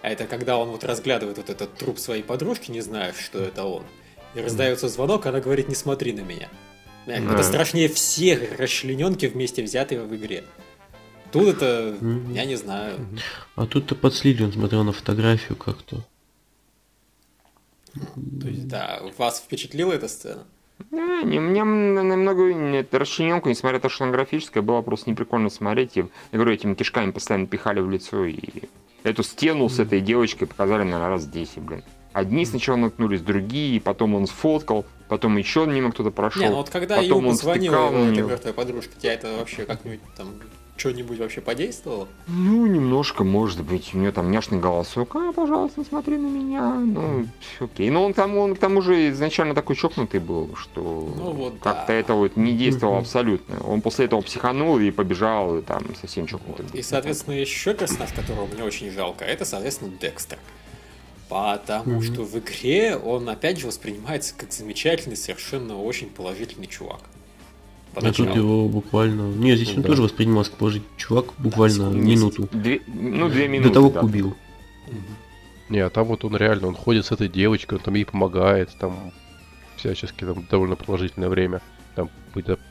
это когда он вот разглядывает вот этот труп своей подружки, не зная, что это он, и раздается звонок, она говорит, не смотри на меня. Это Да. страшнее всех расчлененки вместе взятые в игре. Тут это, я не знаю. А тут-то подслили, он смотрел на фотографию как-то. То есть, да, вас впечатлила эта сцена? Не, не, мне намного эта расчлененка, несмотря на то, что она графическая, было просто неприкольно смотреть. И, я говорю, этими кишками постоянно пихали в лицо. И эту стену с этой девочкой показали, наверное, раз 10, блин. Одни сначала наткнулись, другие, потом он сфоткал, потом еще мимо кто-то прошел. Не, ну вот когда потом позвонила втыкал его мертвая подружка, тебя это вообще как-нибудь там что-нибудь вообще подействовало? Ну, немножко, может быть. У нее там няшный голосок. А, пожалуйста, смотри на меня. Ну, всё окей. Но он там, он к тому же изначально такой чокнутый был, что Ну вот как-то да. это вот не действовало абсолютно. Он после этого психанул и побежал, и там совсем чокнутый. был. И, соответственно, еще персонаж, которого мне очень жалко, это, соответственно, Декстер. Потому Мгм. что в игре он, опять же, воспринимается как замечательный, совершенно очень положительный чувак. А тут его буквально... Не, здесь он Да. тоже воспринимался как положительный чувак буквально секунд минуту. Две- ну, две минуты. До того, да. как убил. Не, а там вот он реально, он ходит с этой девочкой, он там ей помогает, там всячески там довольно продолжительное время. Там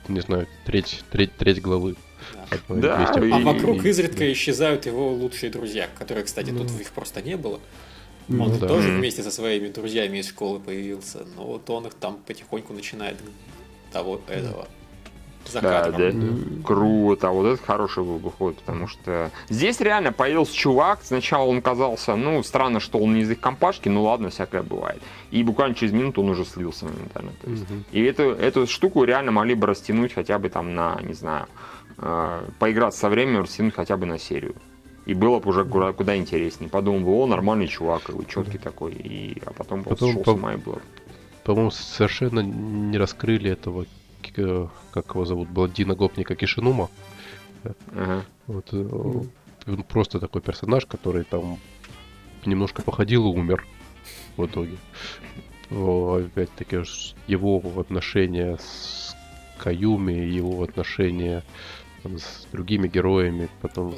не знаю, треть, треть, треть главы. Да, вместе. и- А вокруг изредка исчезают его лучшие друзья, которые, кстати, тут Ну. их просто не было. Ну Он да. тоже вместе со своими друзьями из школы появился, но вот он их там потихоньку начинает того этого за Да, да. Круто, вот это хороший был бы ход, потому что здесь реально появился чувак, сначала он казался, ну, странно, что он не из их компашки, ну ладно, всякое бывает. И буквально через минуту он уже слился моментально. то есть. Мгм. И эту, эту штуку реально могли бы растянуть хотя бы там на, не знаю, э, поиграть со временем, растянуть хотя бы на серию. И было бы уже куда, куда интереснее. Подумал бы, о, нормальный чувак, и четкий такой. И, а потом, Потом потом по- с ума и было. По-моему, совершенно не раскрыли этого, как его зовут, блондина-гопника Кишинума. Ага. Вот, э, он просто такой персонаж, который там немножко походил и умер в итоге. Опять-таки, его отношения с Каюми, его отношения там, с другими героями, потом...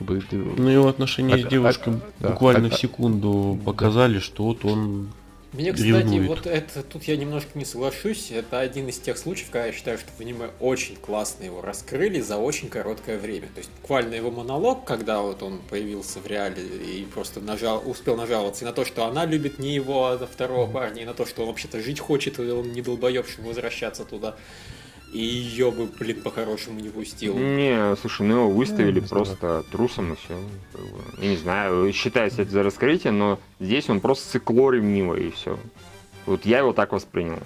бы- Ну, его отношения А- с девушкой да, буквально а- в секунду показали, что вот он... Мне, кстати, ревнует. вот это тут я немножко не соглашусь. Это один из тех случаев, когда я считаю, что в аниме очень классно его раскрыли за очень короткое время. То есть буквально его монолог, когда вот он появился в реале и просто нажал, успел нажаловаться и на то, что она любит не его, а второго парня, и на то, что он вообще-то жить хочет, и он не долбоеб, чтобы возвращаться туда. И ее бы, блин, по-хорошему не пустил. Не, слушай, ну его выставили Ну, просто трусом и все. Я не знаю, считается это за раскрытие, но здесь он просто цикло ревнивый и все. Вот я его так воспринял.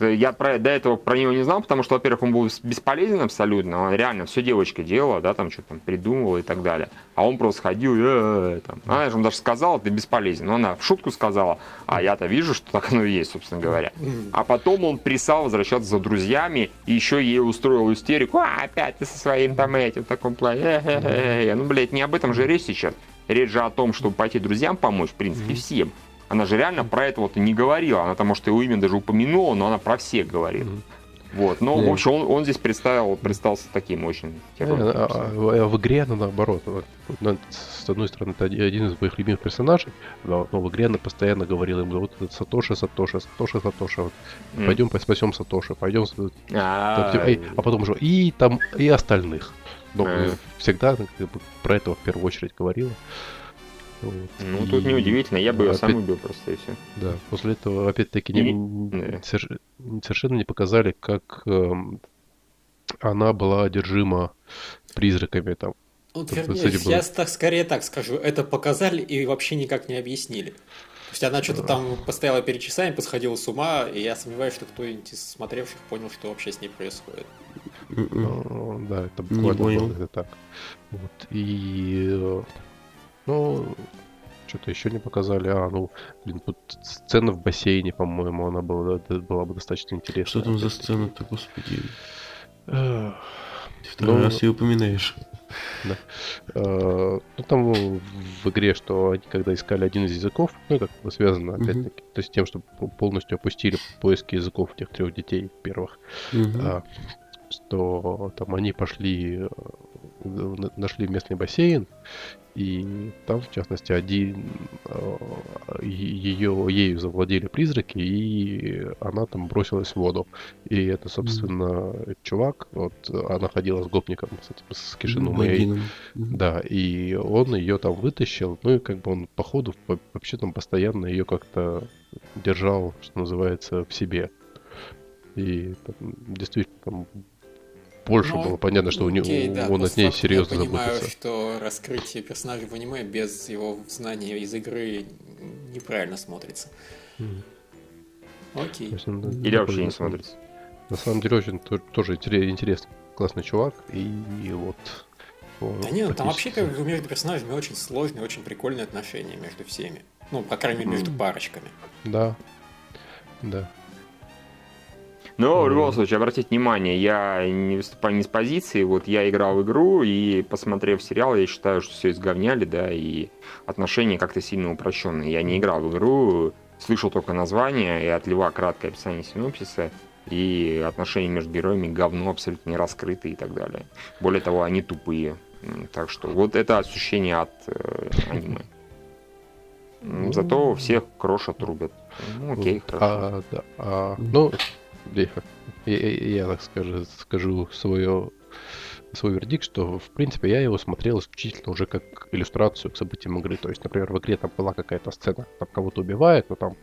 Я про, до этого про него не знал, потому что, во-первых, он был бесполезен абсолютно, он реально все девочка делала, да, там что-то там придумывала и так далее. А он просто ходил, «Э-э-э», там. Она же ему даже сказала, ты бесполезен. Но она в шутку сказала, а я-то вижу, что так оно и есть, собственно говоря. А потом он присал возвращаться за друзьями и еще ей устроил истерику. А, опять ты со своим там этим в таком плане. Э-э-э». Ну, блядь, не об этом же речь сейчас. Речь же о том, чтобы пойти друзьям помочь, в принципе, всем. Она же реально про это вот и не говорила. Она там, может, его имя даже упомянула, но она про всех говорит. Вот. Но, в общем, он, он здесь представил, представился таким очень террорным. а- а- а в игре она наоборот. Вот, на- С одной стороны, это оди- один из моих любимых персонажей, но, но в игре она постоянно говорила ему, вот этот Сатоши, Сатоши, Сатоши, Сатоши, вот, М. пойдем спасем Сатоши, пойдем, А, эй, а потом уже и там и остальных. Но Э. всегда она как бы про этого в первую очередь говорила. Вот. Ну, тут И, неудивительно. Я бы ее сам опять- убил просто и все. Да, после этого опять-таки не- Да. соверш- совершенно не показали, как эм, она была одержима призраками там. Вот, Тут вернее, я так, скорее так скажу, это показали и вообще никак не объяснили. То есть она что-то там постояла перед часами, посходила с ума, и я сомневаюсь, что кто-нибудь из смотревших понял, что вообще с ней происходит. Ну, Да, это буквально это так. Вот. И э, ну, что-то еще не показали. А, ну, блин, тут сцена в бассейне, по-моему, она была, да, была бы достаточно интересна. Что там за сцена-то, господи? Второй Ну, раз ее упоминаешь. Э, Ну, там в игре, что они когда искали один из языков, ну, это как бы связано, опять-таки, то есть тем, что полностью опустили поиски языков тех трех детей первых, а, что там они пошли, на- нашли местный бассейн, и там, в частности, один ее, ею завладели призраки, и она там бросилась в воду. И это, собственно, чувак, вот она ходила с гопником, с этим, с Блондином. Мгм. да, и он ее там вытащил, ну и как бы он по ходу по- вообще там постоянно ее как-то держал, что называется, в себе. И там действительно там больше Ну, было понятно, что у него, окей, да, он от ней серьезно Я понимаю, заботится. что раскрытие персонажа в аниме без его знания из игры неправильно смотрится. Мгм. Окей. Есть он, Или вообще не смотрится. На самом деле очень то- тоже интере- интересный, классный чувак, и, и вот... Да нет, там вообще как между персонажами очень сложные, очень прикольные отношения между всеми. Ну, по крайней мере, между парочками. Да, да. Но в любом случае, обратите внимание, я не выступаю не с позиции, вот я играл в игру, и посмотрев сериал, я считаю, что все изговняли, да, и отношения как-то сильно упрощенные. Я не играл в игру, слышал только название и от Льва краткое описание синопсиса, и отношения между героями говно абсолютно не раскрыты и так далее. Более того, они тупые. Так что вот это ощущение от э, аниме. М, Зато всех крошат, рубят. Ну, окей, хорошо. А, да, а, ну, я, я- я так скажу, скажу свое свой вердикт, что, в принципе, я его смотрел исключительно уже как иллюстрацию к событиям игры. То есть, например, в игре там была какая-то сцена, там кого-то убивает, но там,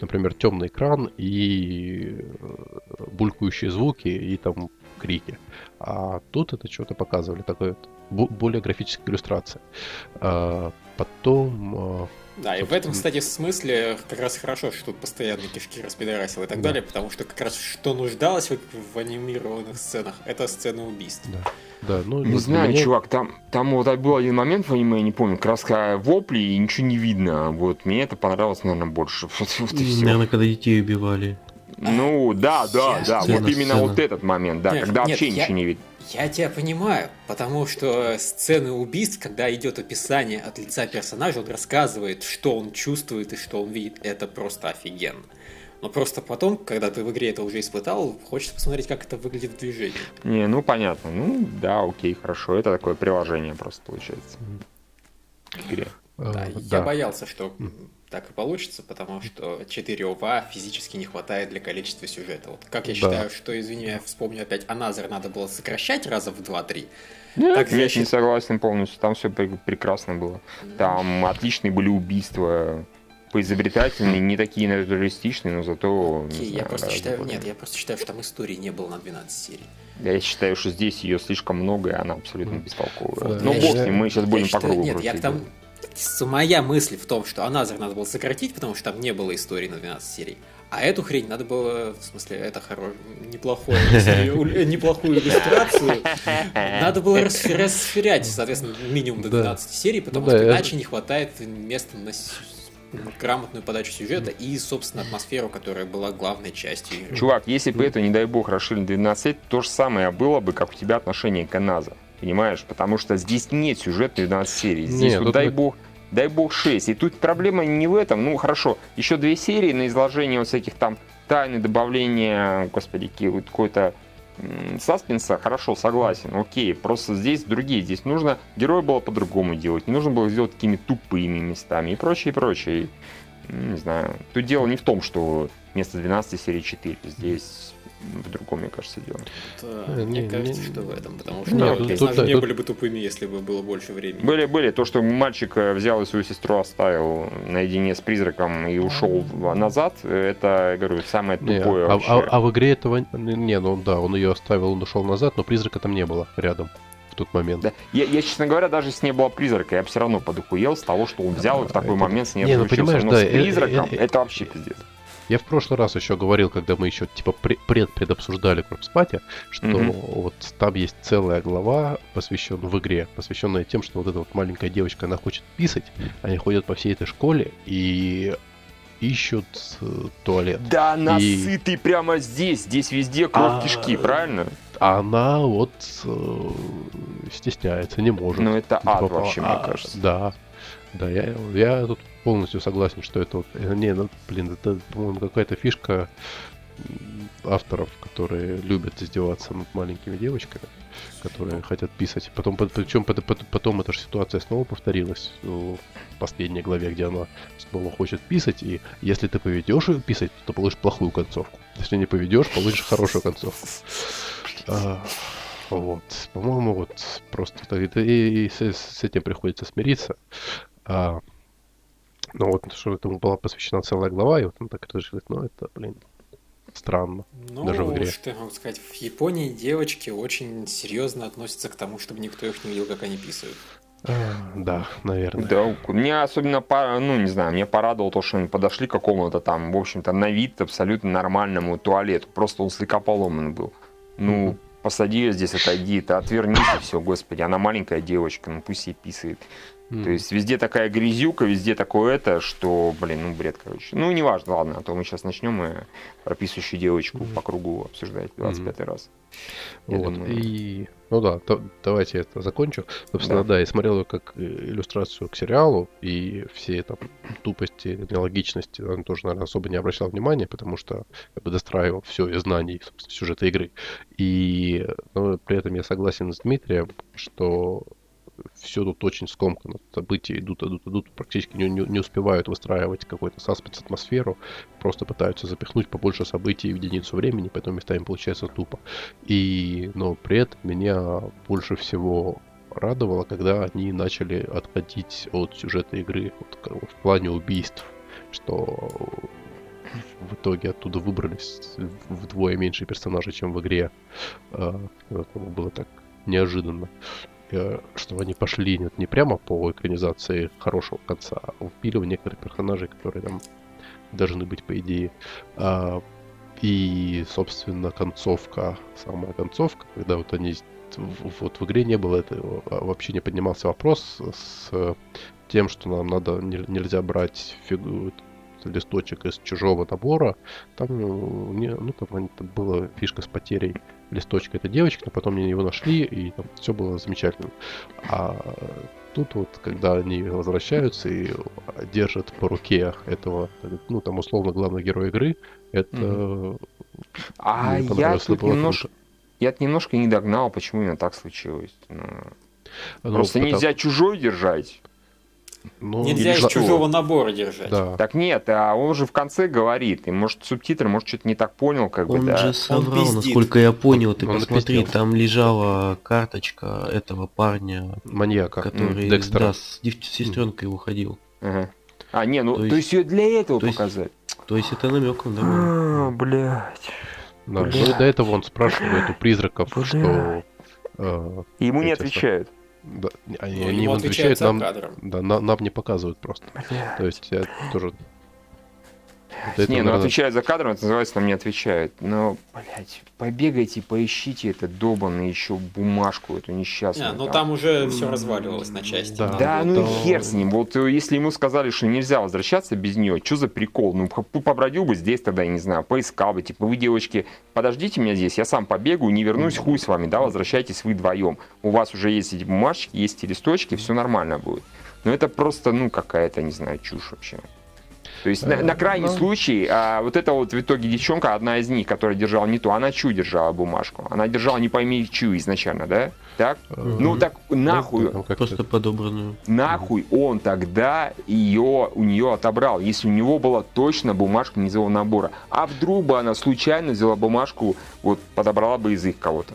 например, темный экран и э, булькающие звуки, и там крики. А тут это что-то показывали, такое более графическая иллюстрация. А, потом а, да, и в этом, кстати, смысле как раз хорошо, что тут постоянно кишки распидорасил и так да. далее, потому что как раз что нуждалось в, в анимированных сценах, это сцена убийств. Да. Да, ну, не знаю, меня... чувак, там, там вот был один момент в аниме, я не помню, краска вопли и ничего не видно. Вот, мне это понравилось, наверное, больше. Вот, вот наверное, когда детей убивали. Ну, да, да, я... да, сцена, вот именно сцена. вот этот момент, да, нет, когда нет, вообще я... ничего не видно. Я тебя понимаю, потому что сцены убийств, когда идет описание от лица персонажа, он рассказывает, что он чувствует и что он видит, это просто офигенно. Но просто потом, когда ты в игре это уже испытал, хочется посмотреть, как это выглядит в движении. Не, ну понятно. Ну да, окей, хорошо. Это такое приложение просто получается. В игре. Да, uh, я боялся, что так и получится, потому что 4 ОВА физически не хватает для количества сюжета. Вот как я да. считаю, что, извини, я вспомню опять, Аназар надо было сокращать раза в 2-3. Нет, так я не согласен полностью, там все прекрасно было. Там отличные были убийства, поизобретательные, не такие натуралистичные, но зато... Окей, я просто считаю, нет, я просто считаю, что там истории не было на 12 серий. Я считаю, что здесь ее слишком много, и она абсолютно бестолковая. Ну, бог с ним, мы сейчас будем по кругу. Нет, я к тому, моя мысль в том, что Аназар надо было сократить, потому что там не было истории на 12 серий. А эту хрень надо было, в смысле, это хорошо, неплохую, неплохую иллюстрацию, надо было расширять, соответственно, минимум до 12 серий, потому ну что иначе не хватает места на грамотную подачу сюжета и, собственно, атмосферу, которая была главной частью игры. Чувак, если бы это, не дай бог, расширили 12 то же самое было бы, как у тебя отношение к Аназа. Понимаешь? Потому что здесь нет сюжета 12 серий. Здесь, нет, вот, дай бог, дай бог 6. И тут проблема не в этом. Ну, хорошо, еще две серии на изложение вот всяких там тайны, добавления, господи, какой-то саспенса, хорошо, согласен, окей, просто здесь другие, здесь нужно героя было по-другому делать, не нужно было сделать такими тупыми местами и прочее, и прочее. Не знаю, тут дело не в том, что вместо 12 серии 4, здесь в другом, мне кажется, дело. Да, э, мне не, кажется, не, что в этом, потому что не, персонажи тут, не тут... были бы тупыми, если бы было больше времени. Были, были. То, что мальчик э, взял и свою сестру оставил наедине с призраком и ушел назад, это, я говорю, самое тупое не, а, а, а в игре этого... Не, ну да, он ее оставил, он ушел назад, но призрака там не было рядом в тот момент. Да. Я, я, честно говоря, даже если не было призрака, я бы все равно подохуел с того, что он взял и в такой это... момент с ней не, ну, понимаешь, но да, с призраком это, это, это вообще пиздец. Я в прошлый раз еще говорил, когда мы еще типа пред-предобсуждали Корпспати, что mm-hmm. вот там есть целая глава, посвященная в игре, посвященная тем, что вот эта вот маленькая девочка, она хочет писать, они ходят по всей этой школе и ищут э, туалет. Да, насытый и... прямо здесь, здесь везде кровь а... кишки, правильно? Она вот э, стесняется, не может. Ну это ад типа, вообще, а, мне кажется. Да, да, я, я тут полностью согласен, что это. Э, не, ну, блин, это, по-моему, какая-то фишка авторов, которые любят издеваться над маленькими девочками, которые хотят писать. Потом, причем потом эта же ситуация снова повторилась в последней главе, где она снова хочет писать, и если ты поведешь ее писать, то получишь плохую концовку. Если не поведешь, получишь хорошую концовку. А, вот, по-моему, вот просто и, и, и с, с этим приходится смириться. А, ну вот, что этому была посвящена целая глава, и вот он так это решил, ну это, блин, странно. Ну, даже в игре. что я могу сказать, в Японии девочки очень серьезно относятся к тому, чтобы никто их не видел, как они писают. А, да, наверное. Да, мне особенно, ну, не знаю, мне порадовало то, что они подошли к какому-то там, в общем-то, на вид абсолютно нормальному туалету. Просто он слегка поломан был. Ну, mm-hmm. посади ее здесь, отойди, ты отвернись, и все, господи, она маленькая девочка, ну пусть ей писает. Mm. То есть везде такая грязюка, везде такое это, что, блин, ну бред, короче. Ну, неважно, ладно, а то мы сейчас начнем и прописывающую девочку mm. по кругу обсуждать 25 mm. раз. вот, думаю... и... Ну да, то, давайте это закончу. Собственно, да. да, я смотрел ее как э, иллюстрацию к сериалу, и все там тупости, нелогичности он тоже, наверное, особо не обращал внимания, потому что как бы достраивал все из знаний, сюжета игры. И но при этом я согласен с Дмитрием, что все тут очень скомкано. События идут, идут, идут, практически не, не, успевают выстраивать какой-то саспенс атмосферу, просто пытаются запихнуть побольше событий в единицу времени, поэтому местами получается тупо. И, но при этом меня больше всего радовало, когда они начали отходить от сюжета игры вот, в плане убийств, что в итоге оттуда выбрались вдвое меньше персонажей, чем в игре. А, было так неожиданно, э, что они пошли нет, не прямо по экранизации хорошего конца, а впиливали некоторых персонажей, которые там должны быть по идее. А, и, собственно, концовка, самая концовка, когда вот они вот в игре не было этого, а вообще не поднимался вопрос с тем, что нам надо нельзя брать фигу, листочек из чужого набора. Там, ну, не, ну, там, там была фишка с потерей листочка этой девочки, но потом они его нашли, и там все было замечательно. А тут вот, когда они возвращаются и держат по руке этого, ну, там, условно, главного героя игры, это... Mm-hmm. А я тут немножко... Я немножко не догнал, почему именно так случилось. Ну, ну Просто потому... нельзя чужой держать. Ну, Нельзя из чужого набора держать. Да. Так нет, а он же в конце говорит, и может субтитры, может что-то не так понял, как он бы, да. же соврал, он насколько я понял, ты он посмотри, напиздил. там лежала карточка этого парня, маньяка, который Декстера. да, с сестренкой mm. уходил. Ага. А, не, ну, то есть, то есть ее для этого то показать? Есть, то есть это намек он, да? А, блядь. Да, блядь. до этого он спрашивает у призраков, блядь. что... Э, Ему не отвечают. Да, они, ну, они им отвечают, нам, да, на, нам не показывают просто. Блядь. То есть я тоже вот не, ну надо... отвечают за кадром, это называется, нам не отвечают. Но, блядь, побегайте, поищите это долбанную еще бумажку, эту несчастную. А, ну там, там уже все разваливалось на части. Да, да ну и хер с ним. Вот э, если ему сказали, что нельзя возвращаться без нее, что за прикол? Ну, побродил бы здесь тогда, я не знаю, поискал бы, типа, вы, девочки, подождите меня здесь, я сам побегу, не вернусь, хуй с вами, да, возвращайтесь вы вдвоем. У вас уже есть эти бумажки, есть эти листочки, все нормально будет. Но это просто, ну, какая-то, не знаю, чушь вообще. То есть на, на крайний ну... случай, а, вот эта вот в итоге девчонка, одна из них, которая держала не ту, она чью держала бумажку? Она держала не пойми чью изначально, да? Так? Mm-hmm. Ну так нахуй. Ну, Просто подобранную. Нахуй он тогда ее у нее отобрал, если у него была точно бумажка не из его набора. А вдруг бы она случайно взяла бумажку, вот подобрала бы из их кого-то.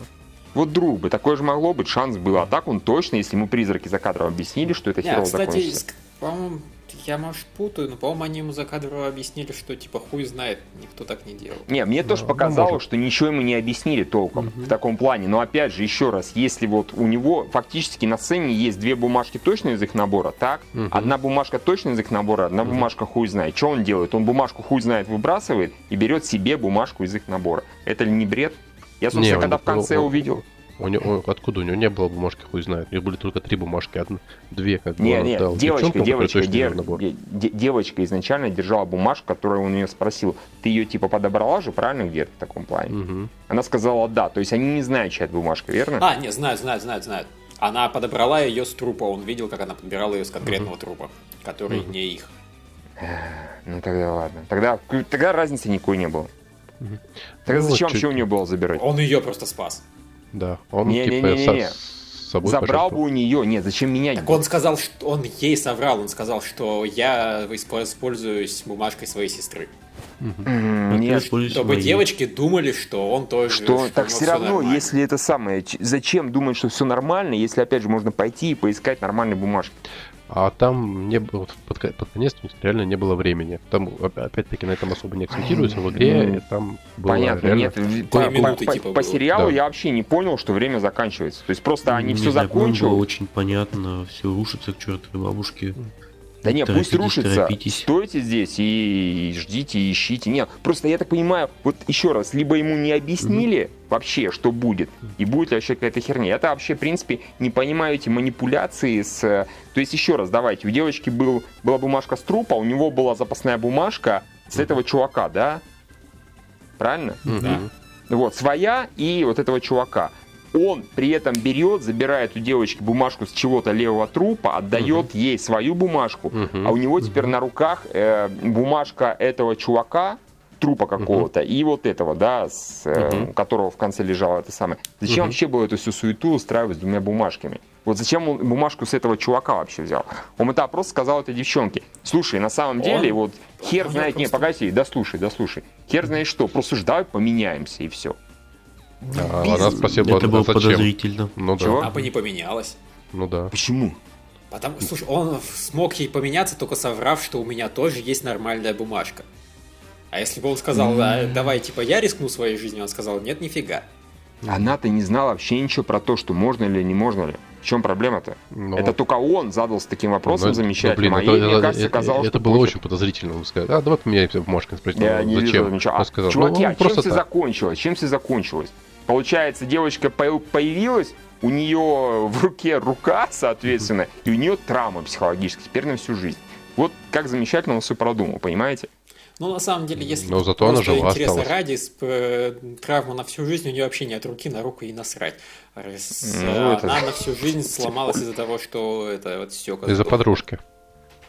Вот вдруг бы, такое же могло быть, шанс был. А так он точно, если ему призраки за кадром объяснили, что это херово закончится. По-моему, я, может, путаю, но, по-моему, они ему за кадрово объяснили, что, типа, хуй знает, никто так не делал. Не, мне тоже ну, показалось, ну, что ничего ему не объяснили толком угу. в таком плане. Но, опять же, еще раз, если вот у него фактически на сцене есть две бумажки точно из их набора, так? Угу. Одна бумажка точно из их набора, одна угу. бумажка хуй знает. Что он делает? Он бумажку хуй знает выбрасывает и берет себе бумажку из их набора. Это ли не бред? Я, собственно, не, когда в конце он, увидел... У него, откуда у него не было бумажки, хуй знает. У него были только три бумажки, одна, две, как бы не, дал девочка, девочка, дев, девочка изначально держала бумажку, которую он ее спросил. Ты ее типа подобрала же, правильно, где-то в таком плане? Угу. Она сказала да. То есть они не знают, чья это бумажка, верно? А, не, знают, знают, знают, знают. Она подобрала ее с трупа, он видел, как она подбирала ее с конкретного угу. трупа, который угу. не их. Ну тогда ладно. Тогда, тогда разницы никакой не было. Угу. Тогда ну, зачем вот вообще у нее было забирать? Он ее просто спас. Да, он не, типа не, не, не, не. С собой Забрал бы у нее, нет, зачем меня? Так он сказал, что он ей соврал, он сказал, что я используюсь бумажкой своей сестры. Mm-hmm. Нет, чтобы моей. девочки думали, что он тоже. Что, что так все равно, нормально. если это самое, зачем думать, что все нормально, если опять же можно пойти и поискать нормальные бумажки? А там не было, под, под конец реально не было времени. Там, опять-таки, на этом особо не акцентируется в игре, и там было Понятно, реально... нет, по, минуты, по, типа по, по сериалу да. я вообще не понял, что время заканчивается. То есть просто они не все закончили. было очень понятно, все рушится к чертовой бабушке. Да нет, пусть рушится. Торопитесь. Стойте здесь и ждите, ищите. Нет, просто я так понимаю, вот еще раз, либо ему не объяснили mm вообще, что будет, и будет ли вообще какая-то херня. Это вообще, в принципе, не понимаю эти манипуляции с... То есть, еще раз, давайте, у девочки был, была бумажка с трупа, у него была запасная бумажка с mm этого чувака, да? Правильно? mm Да. Вот, своя и вот этого чувака он при этом берет, забирает у девочки бумажку с чего-то левого трупа, отдает uh-huh. ей свою бумажку, uh-huh. а у него теперь uh-huh. на руках э, бумажка этого чувака, трупа какого-то, и вот этого, да, с, э, Мгм. у которого в конце лежало это самое. Зачем Мгм. вообще было эту всю суету устраивать с двумя бумажками? Вот зачем он бумажку с этого чувака вообще взял? Он это просто сказал этой девчонке. Слушай, на самом Он- деле, вот хер он знает, не, просто- погоди, да слушай, да слушай. Хер знает что, просто ж давай поменяемся и все. А, Бизнес. она спасибо. Это было зачем? подозрительно. Ну да. Чего? А бы не поменялась. Ну да. Почему? Потому, слушай, он смог ей поменяться, только соврав, что у меня тоже есть нормальная бумажка. А если бы он сказал, «А, давай, типа, я рискну своей жизнью, он сказал, нет, нифига. Она-то не знала вообще ничего про то, что можно ли, не можно ли. В чем проблема-то? Ну, Это только он задался таким вопросом ну, замечательным, ну, а блин, ей, это, мне это- кажется, это- казалось, это что было очень подозрительно. Он сказал, а, давай поменяемся бумажкой. Спросил, Я ну, не вижу зачем? ничего. Он А, сказал, чуваки, ну, а чем все так. закончилось? Чем все закончилось? Получается, девочка по- появилась, у нее в руке рука, соответственно, и у нее травма психологическая, теперь на всю жизнь. Вот как замечательно он все продумал, понимаете? Ну, на самом деле, если Но зато она жива интереса осталась. ради, с, э, травму на всю жизнь, у нее вообще нет руки, на руку и насрать. Ну, это- Она на всю жизнь сломалась из-за того, что это вот все Из-за подружки.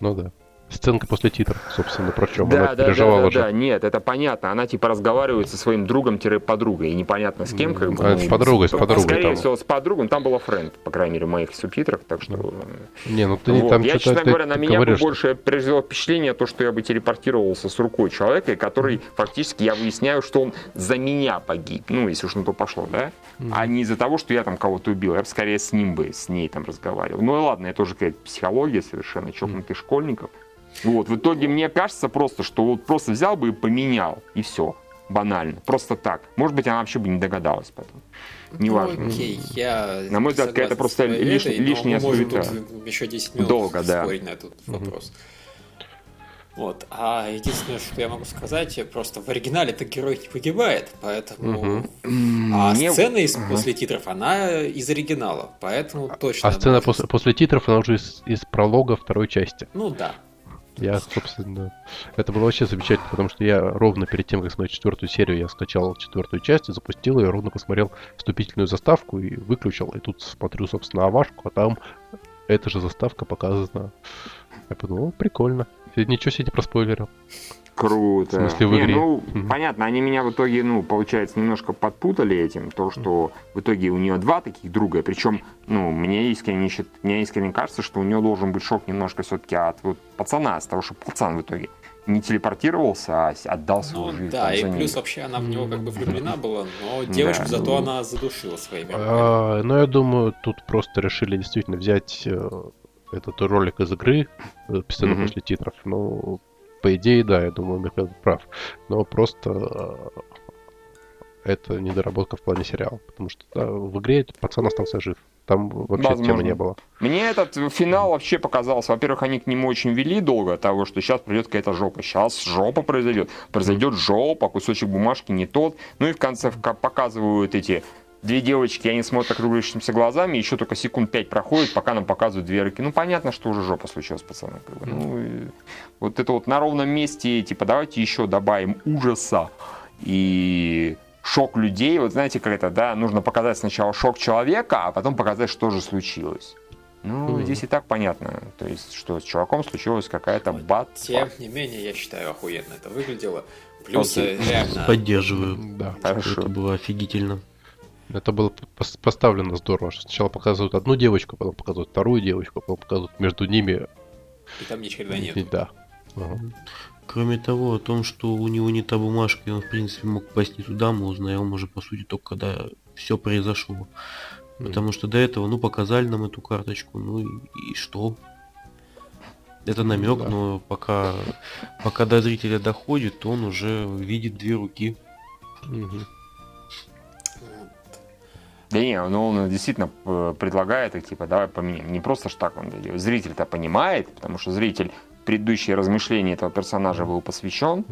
Ну да. Сценка после титров, собственно, про чем Да, она да, переживала да, да, же. да, нет, это понятно. Она типа разговаривает со своим другом-подругой, и непонятно с кем, как бы. А, с подругой, с подругой Скорее там. всего, с подругой, ну, там была френд, по крайней мере, в моих субтитрах, так что... э, Не, ну ты Вот. там Я, честно ты говоря, на меня говоришь, больше произвело впечатление то, что я бы телепортировался с рукой человека, который фактически, я выясняю, что он за меня погиб. Ну, если уж на то пошло, да? А не из-за того, что я там кого-то убил. Я бы скорее с ним бы, с ней там разговаривал. Ну и ладно, это уже какая-то психология совершенно, чокнутых школьников. Вот, в итоге мне кажется просто, что вот просто взял бы и поменял, и все. Банально. Просто так. Может быть, она вообще бы не догадалась потом. Неважно. Ну, окей, я На мой взгляд, с просто лиш- этой, но лишняя мы можем суета. тут еще 10 минут Долго, да. на этот вопрос. Вот. А единственное, что я могу сказать, просто в оригинале то герой не погибает, поэтому... А Мне- сцена из, после титров, она из оригинала, поэтому точно... А сцена после, после титров, она уже из, из пролога второй части. Ну да. Я, собственно, это было вообще замечательно, потому что я ровно перед тем, как смотреть четвертую серию, я скачал четвертую часть, запустил ее, ровно посмотрел вступительную заставку и выключил. И тут смотрю, собственно, Авашку, а там эта же заставка показана. Я подумал, «О, прикольно. Ничего себе не проспойлерил. Круто. В смысле, в Не, игре? ну, Мгм. понятно, они меня в итоге, ну, получается, немножко подпутали этим, то, что в итоге у нее два таких друга, причем, ну, мне искренне, счит- мне искренне кажется, что у нее должен быть шок немножко все-таки от вот пацана, с того, что пацан в итоге не телепортировался, а отдал свою Ну жизнь. да, и ней. плюс вообще она в него как бы влюблена была, но девочку Да. зато она задушила своими. А, ну, я думаю, тут просто решили действительно взять э, этот ролик из игры, э, Мгм. после титров. Ну, по идее, да, я думаю, Михаил прав. Но просто э, это недоработка в плане сериала. Потому что да, в игре этот пацан остался жив. Там вообще Возможно. темы не было. Мне этот финал вообще показался, во-первых, они к нему очень вели долго, того, что сейчас придет какая-то жопа. Сейчас жопа произойдет. Произойдет жопа, кусочек бумажки не тот. Ну и в конце показывают эти две девочки, они смотрят округлившимися глазами, еще только секунд пять проходит, пока нам показывают две руки. Ну, понятно, что уже жопа случилась, пацаны. как бы. Ну, и вот это вот на ровном месте, типа, давайте еще добавим ужаса и шок людей. Вот знаете, как это, да, нужно показать сначала шок человека, а потом показать, что же случилось. Ну, Мгм. здесь и так понятно. То есть, что с чуваком случилась какая-то бат. Тем не менее, я считаю, охуенно это выглядело. Плюс Окей. э, реально... Поддерживаю. Да. Хорошо. Это было офигительно. Это было пос- поставлено здорово. что Сначала показывают одну девочку, потом показывают вторую девочку, потом показывают между ними. И там ни черта нет. И Да. Ага. Кроме того, о том, что у него не та бумажка, и он, в принципе, мог пасти туда, мы узнаем уже, по сути, только когда все произошло. Потому что до этого, ну, показали нам эту карточку, ну и, и что? Это намек, Да. но пока, пока до зрителя доходит, он уже видит две руки. Мгм. Да не, ну он действительно э, предлагает их, типа, давай поменяем. Не просто ж так он делает. Зритель-то понимает, потому что зритель предыдущие размышления этого персонажа был посвящен,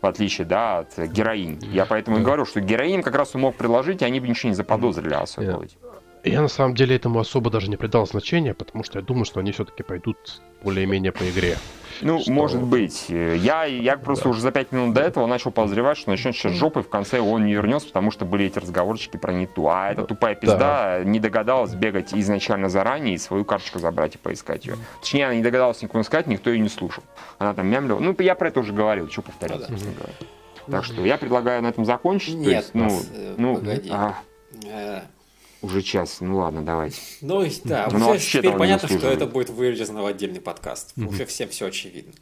в отличие, да, от э, героинь. Я поэтому и говорю, что героинь как раз он мог предложить, и они бы ничего не заподозрили особо. Я на самом деле этому особо даже не придал значения, потому что я думаю, что они все-таки пойдут более-менее по игре. Ну, Что- может быть. Я, я просто Да. уже за пять минут до этого начал подозревать, что начнет сейчас жопы, и в конце он не вернется, потому что были эти разговорчики про не ту. А эта тупая пизда не догадалась бегать изначально заранее и свою карточку забрать и поискать ее. Точнее, она не догадалась никому искать, никто ее не слушал. Она там мямлила. Ну, я про это уже говорил, что повторяться, Ну да. собственно говоря. Так что я предлагаю на этом закончить. То Нет, есть, ну, Макс, э, ну, погоди. а, уже час. Ну ладно, давайте. Ну да, Ну, уже вообще теперь понятно, что это будет вырезано в отдельный подкаст. Уже всем все очевидно.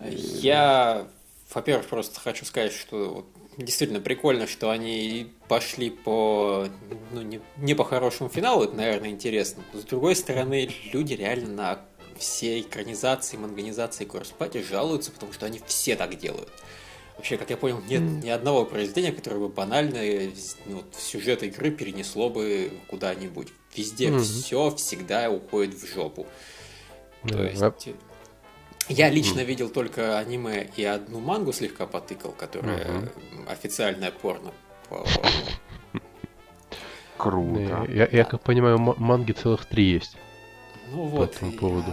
Я, во-первых, просто хочу сказать, что действительно прикольно, что они пошли по ну, не, не по хорошему финалу, это, наверное, интересно. С другой стороны, люди реально на все экранизации, манганизации Корспати жалуются, потому что они все так делают. Вообще, как я понял, нет ни одного произведения, которое бы банально ну, вот, в сюжет игры перенесло бы куда-нибудь. Везде Мгм. все всегда уходит в жопу. То Да, есть, э, я лично видел только аниме и одну мангу слегка потыкал, которая Мгм. м, официальное порно. по- Круто. Я, я как понимаю, м- манги целых три есть. Ну вот. этому и, поводу.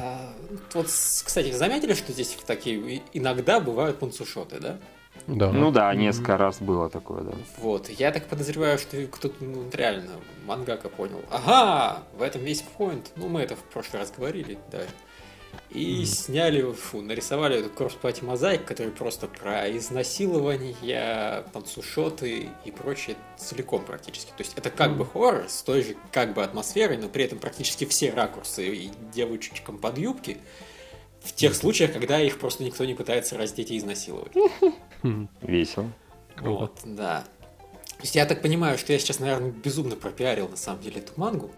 вот, кстати, заметили, что здесь такие иногда бывают панцушоты, да? Да. Ну да, несколько раз было такое, да. Вот, я так подозреваю, что кто-то ну, реально мангака понял. Ага, в этом весь поинт. Ну, мы это в прошлый раз говорили даже. И сняли, фу, нарисовали эту кросс-пати мозаик, который просто про изнасилование, панцушоты и прочее целиком практически. То есть это как бы хоррор с той же как бы атмосферой, но при этом практически все ракурсы и девочкам под юбки в тех случаях, когда их просто никто не пытается раздеть и изнасиловать. Весело. Вот, да. То есть я так понимаю, что я сейчас, наверное, безумно пропиарил на самом деле эту мангу.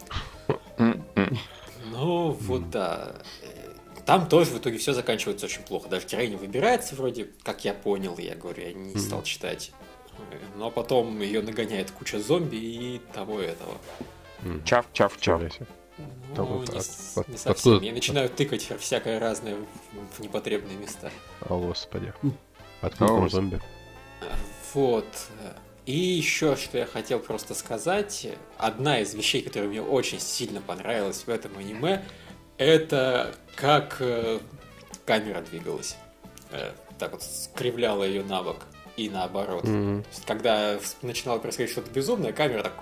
Ну, вот да. Там тоже в итоге все заканчивается очень плохо. Даже героиня выбирается вроде, как я понял, я говорю, я не стал читать. Но потом ее нагоняет куча зомби и того и этого. Чав, чав, чав. Ну, вот не, от- с- от- не совсем. откуда- Я начинаю тыкать всякое разное в, непотребные места. О, господи. Откуда О, там господи. зомби? Вот. И еще, что я хотел просто сказать, одна из вещей, которая мне очень сильно понравилась в этом аниме, это как э, камера двигалась. Э, так вот скривляла ее на бок и наоборот. М. То есть, когда начинало происходить что-то безумное, камера так...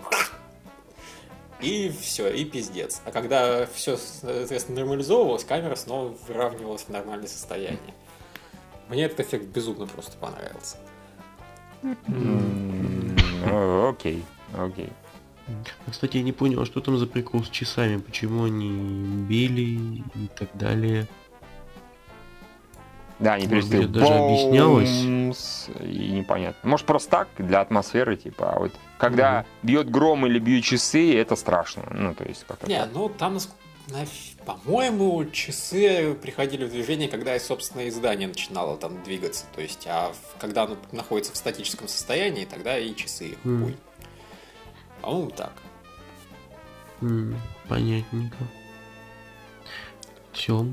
И все, и пиздец. А когда все, соответственно, нормализовывалось, камера снова выравнивалась в нормальное состояние. Мне этот эффект безумно просто понравился. Окей, окей. Кстати, я не понял, а что там за прикол с часами? Почему они били и так далее? Да, они Может перестали быть, это даже объяснялось? И непонятно. Может, просто так, для атмосферы, типа, а вот когда бьет гром или бьют часы, это страшно. Ну, то есть, как Не, ну там, по-моему, часы приходили в движение, когда, собственно, издание начинало там двигаться. То есть, а когда оно находится в статическом состоянии, тогда и часы их Мгм. хуй. По-моему, так. М, понятненько. Все,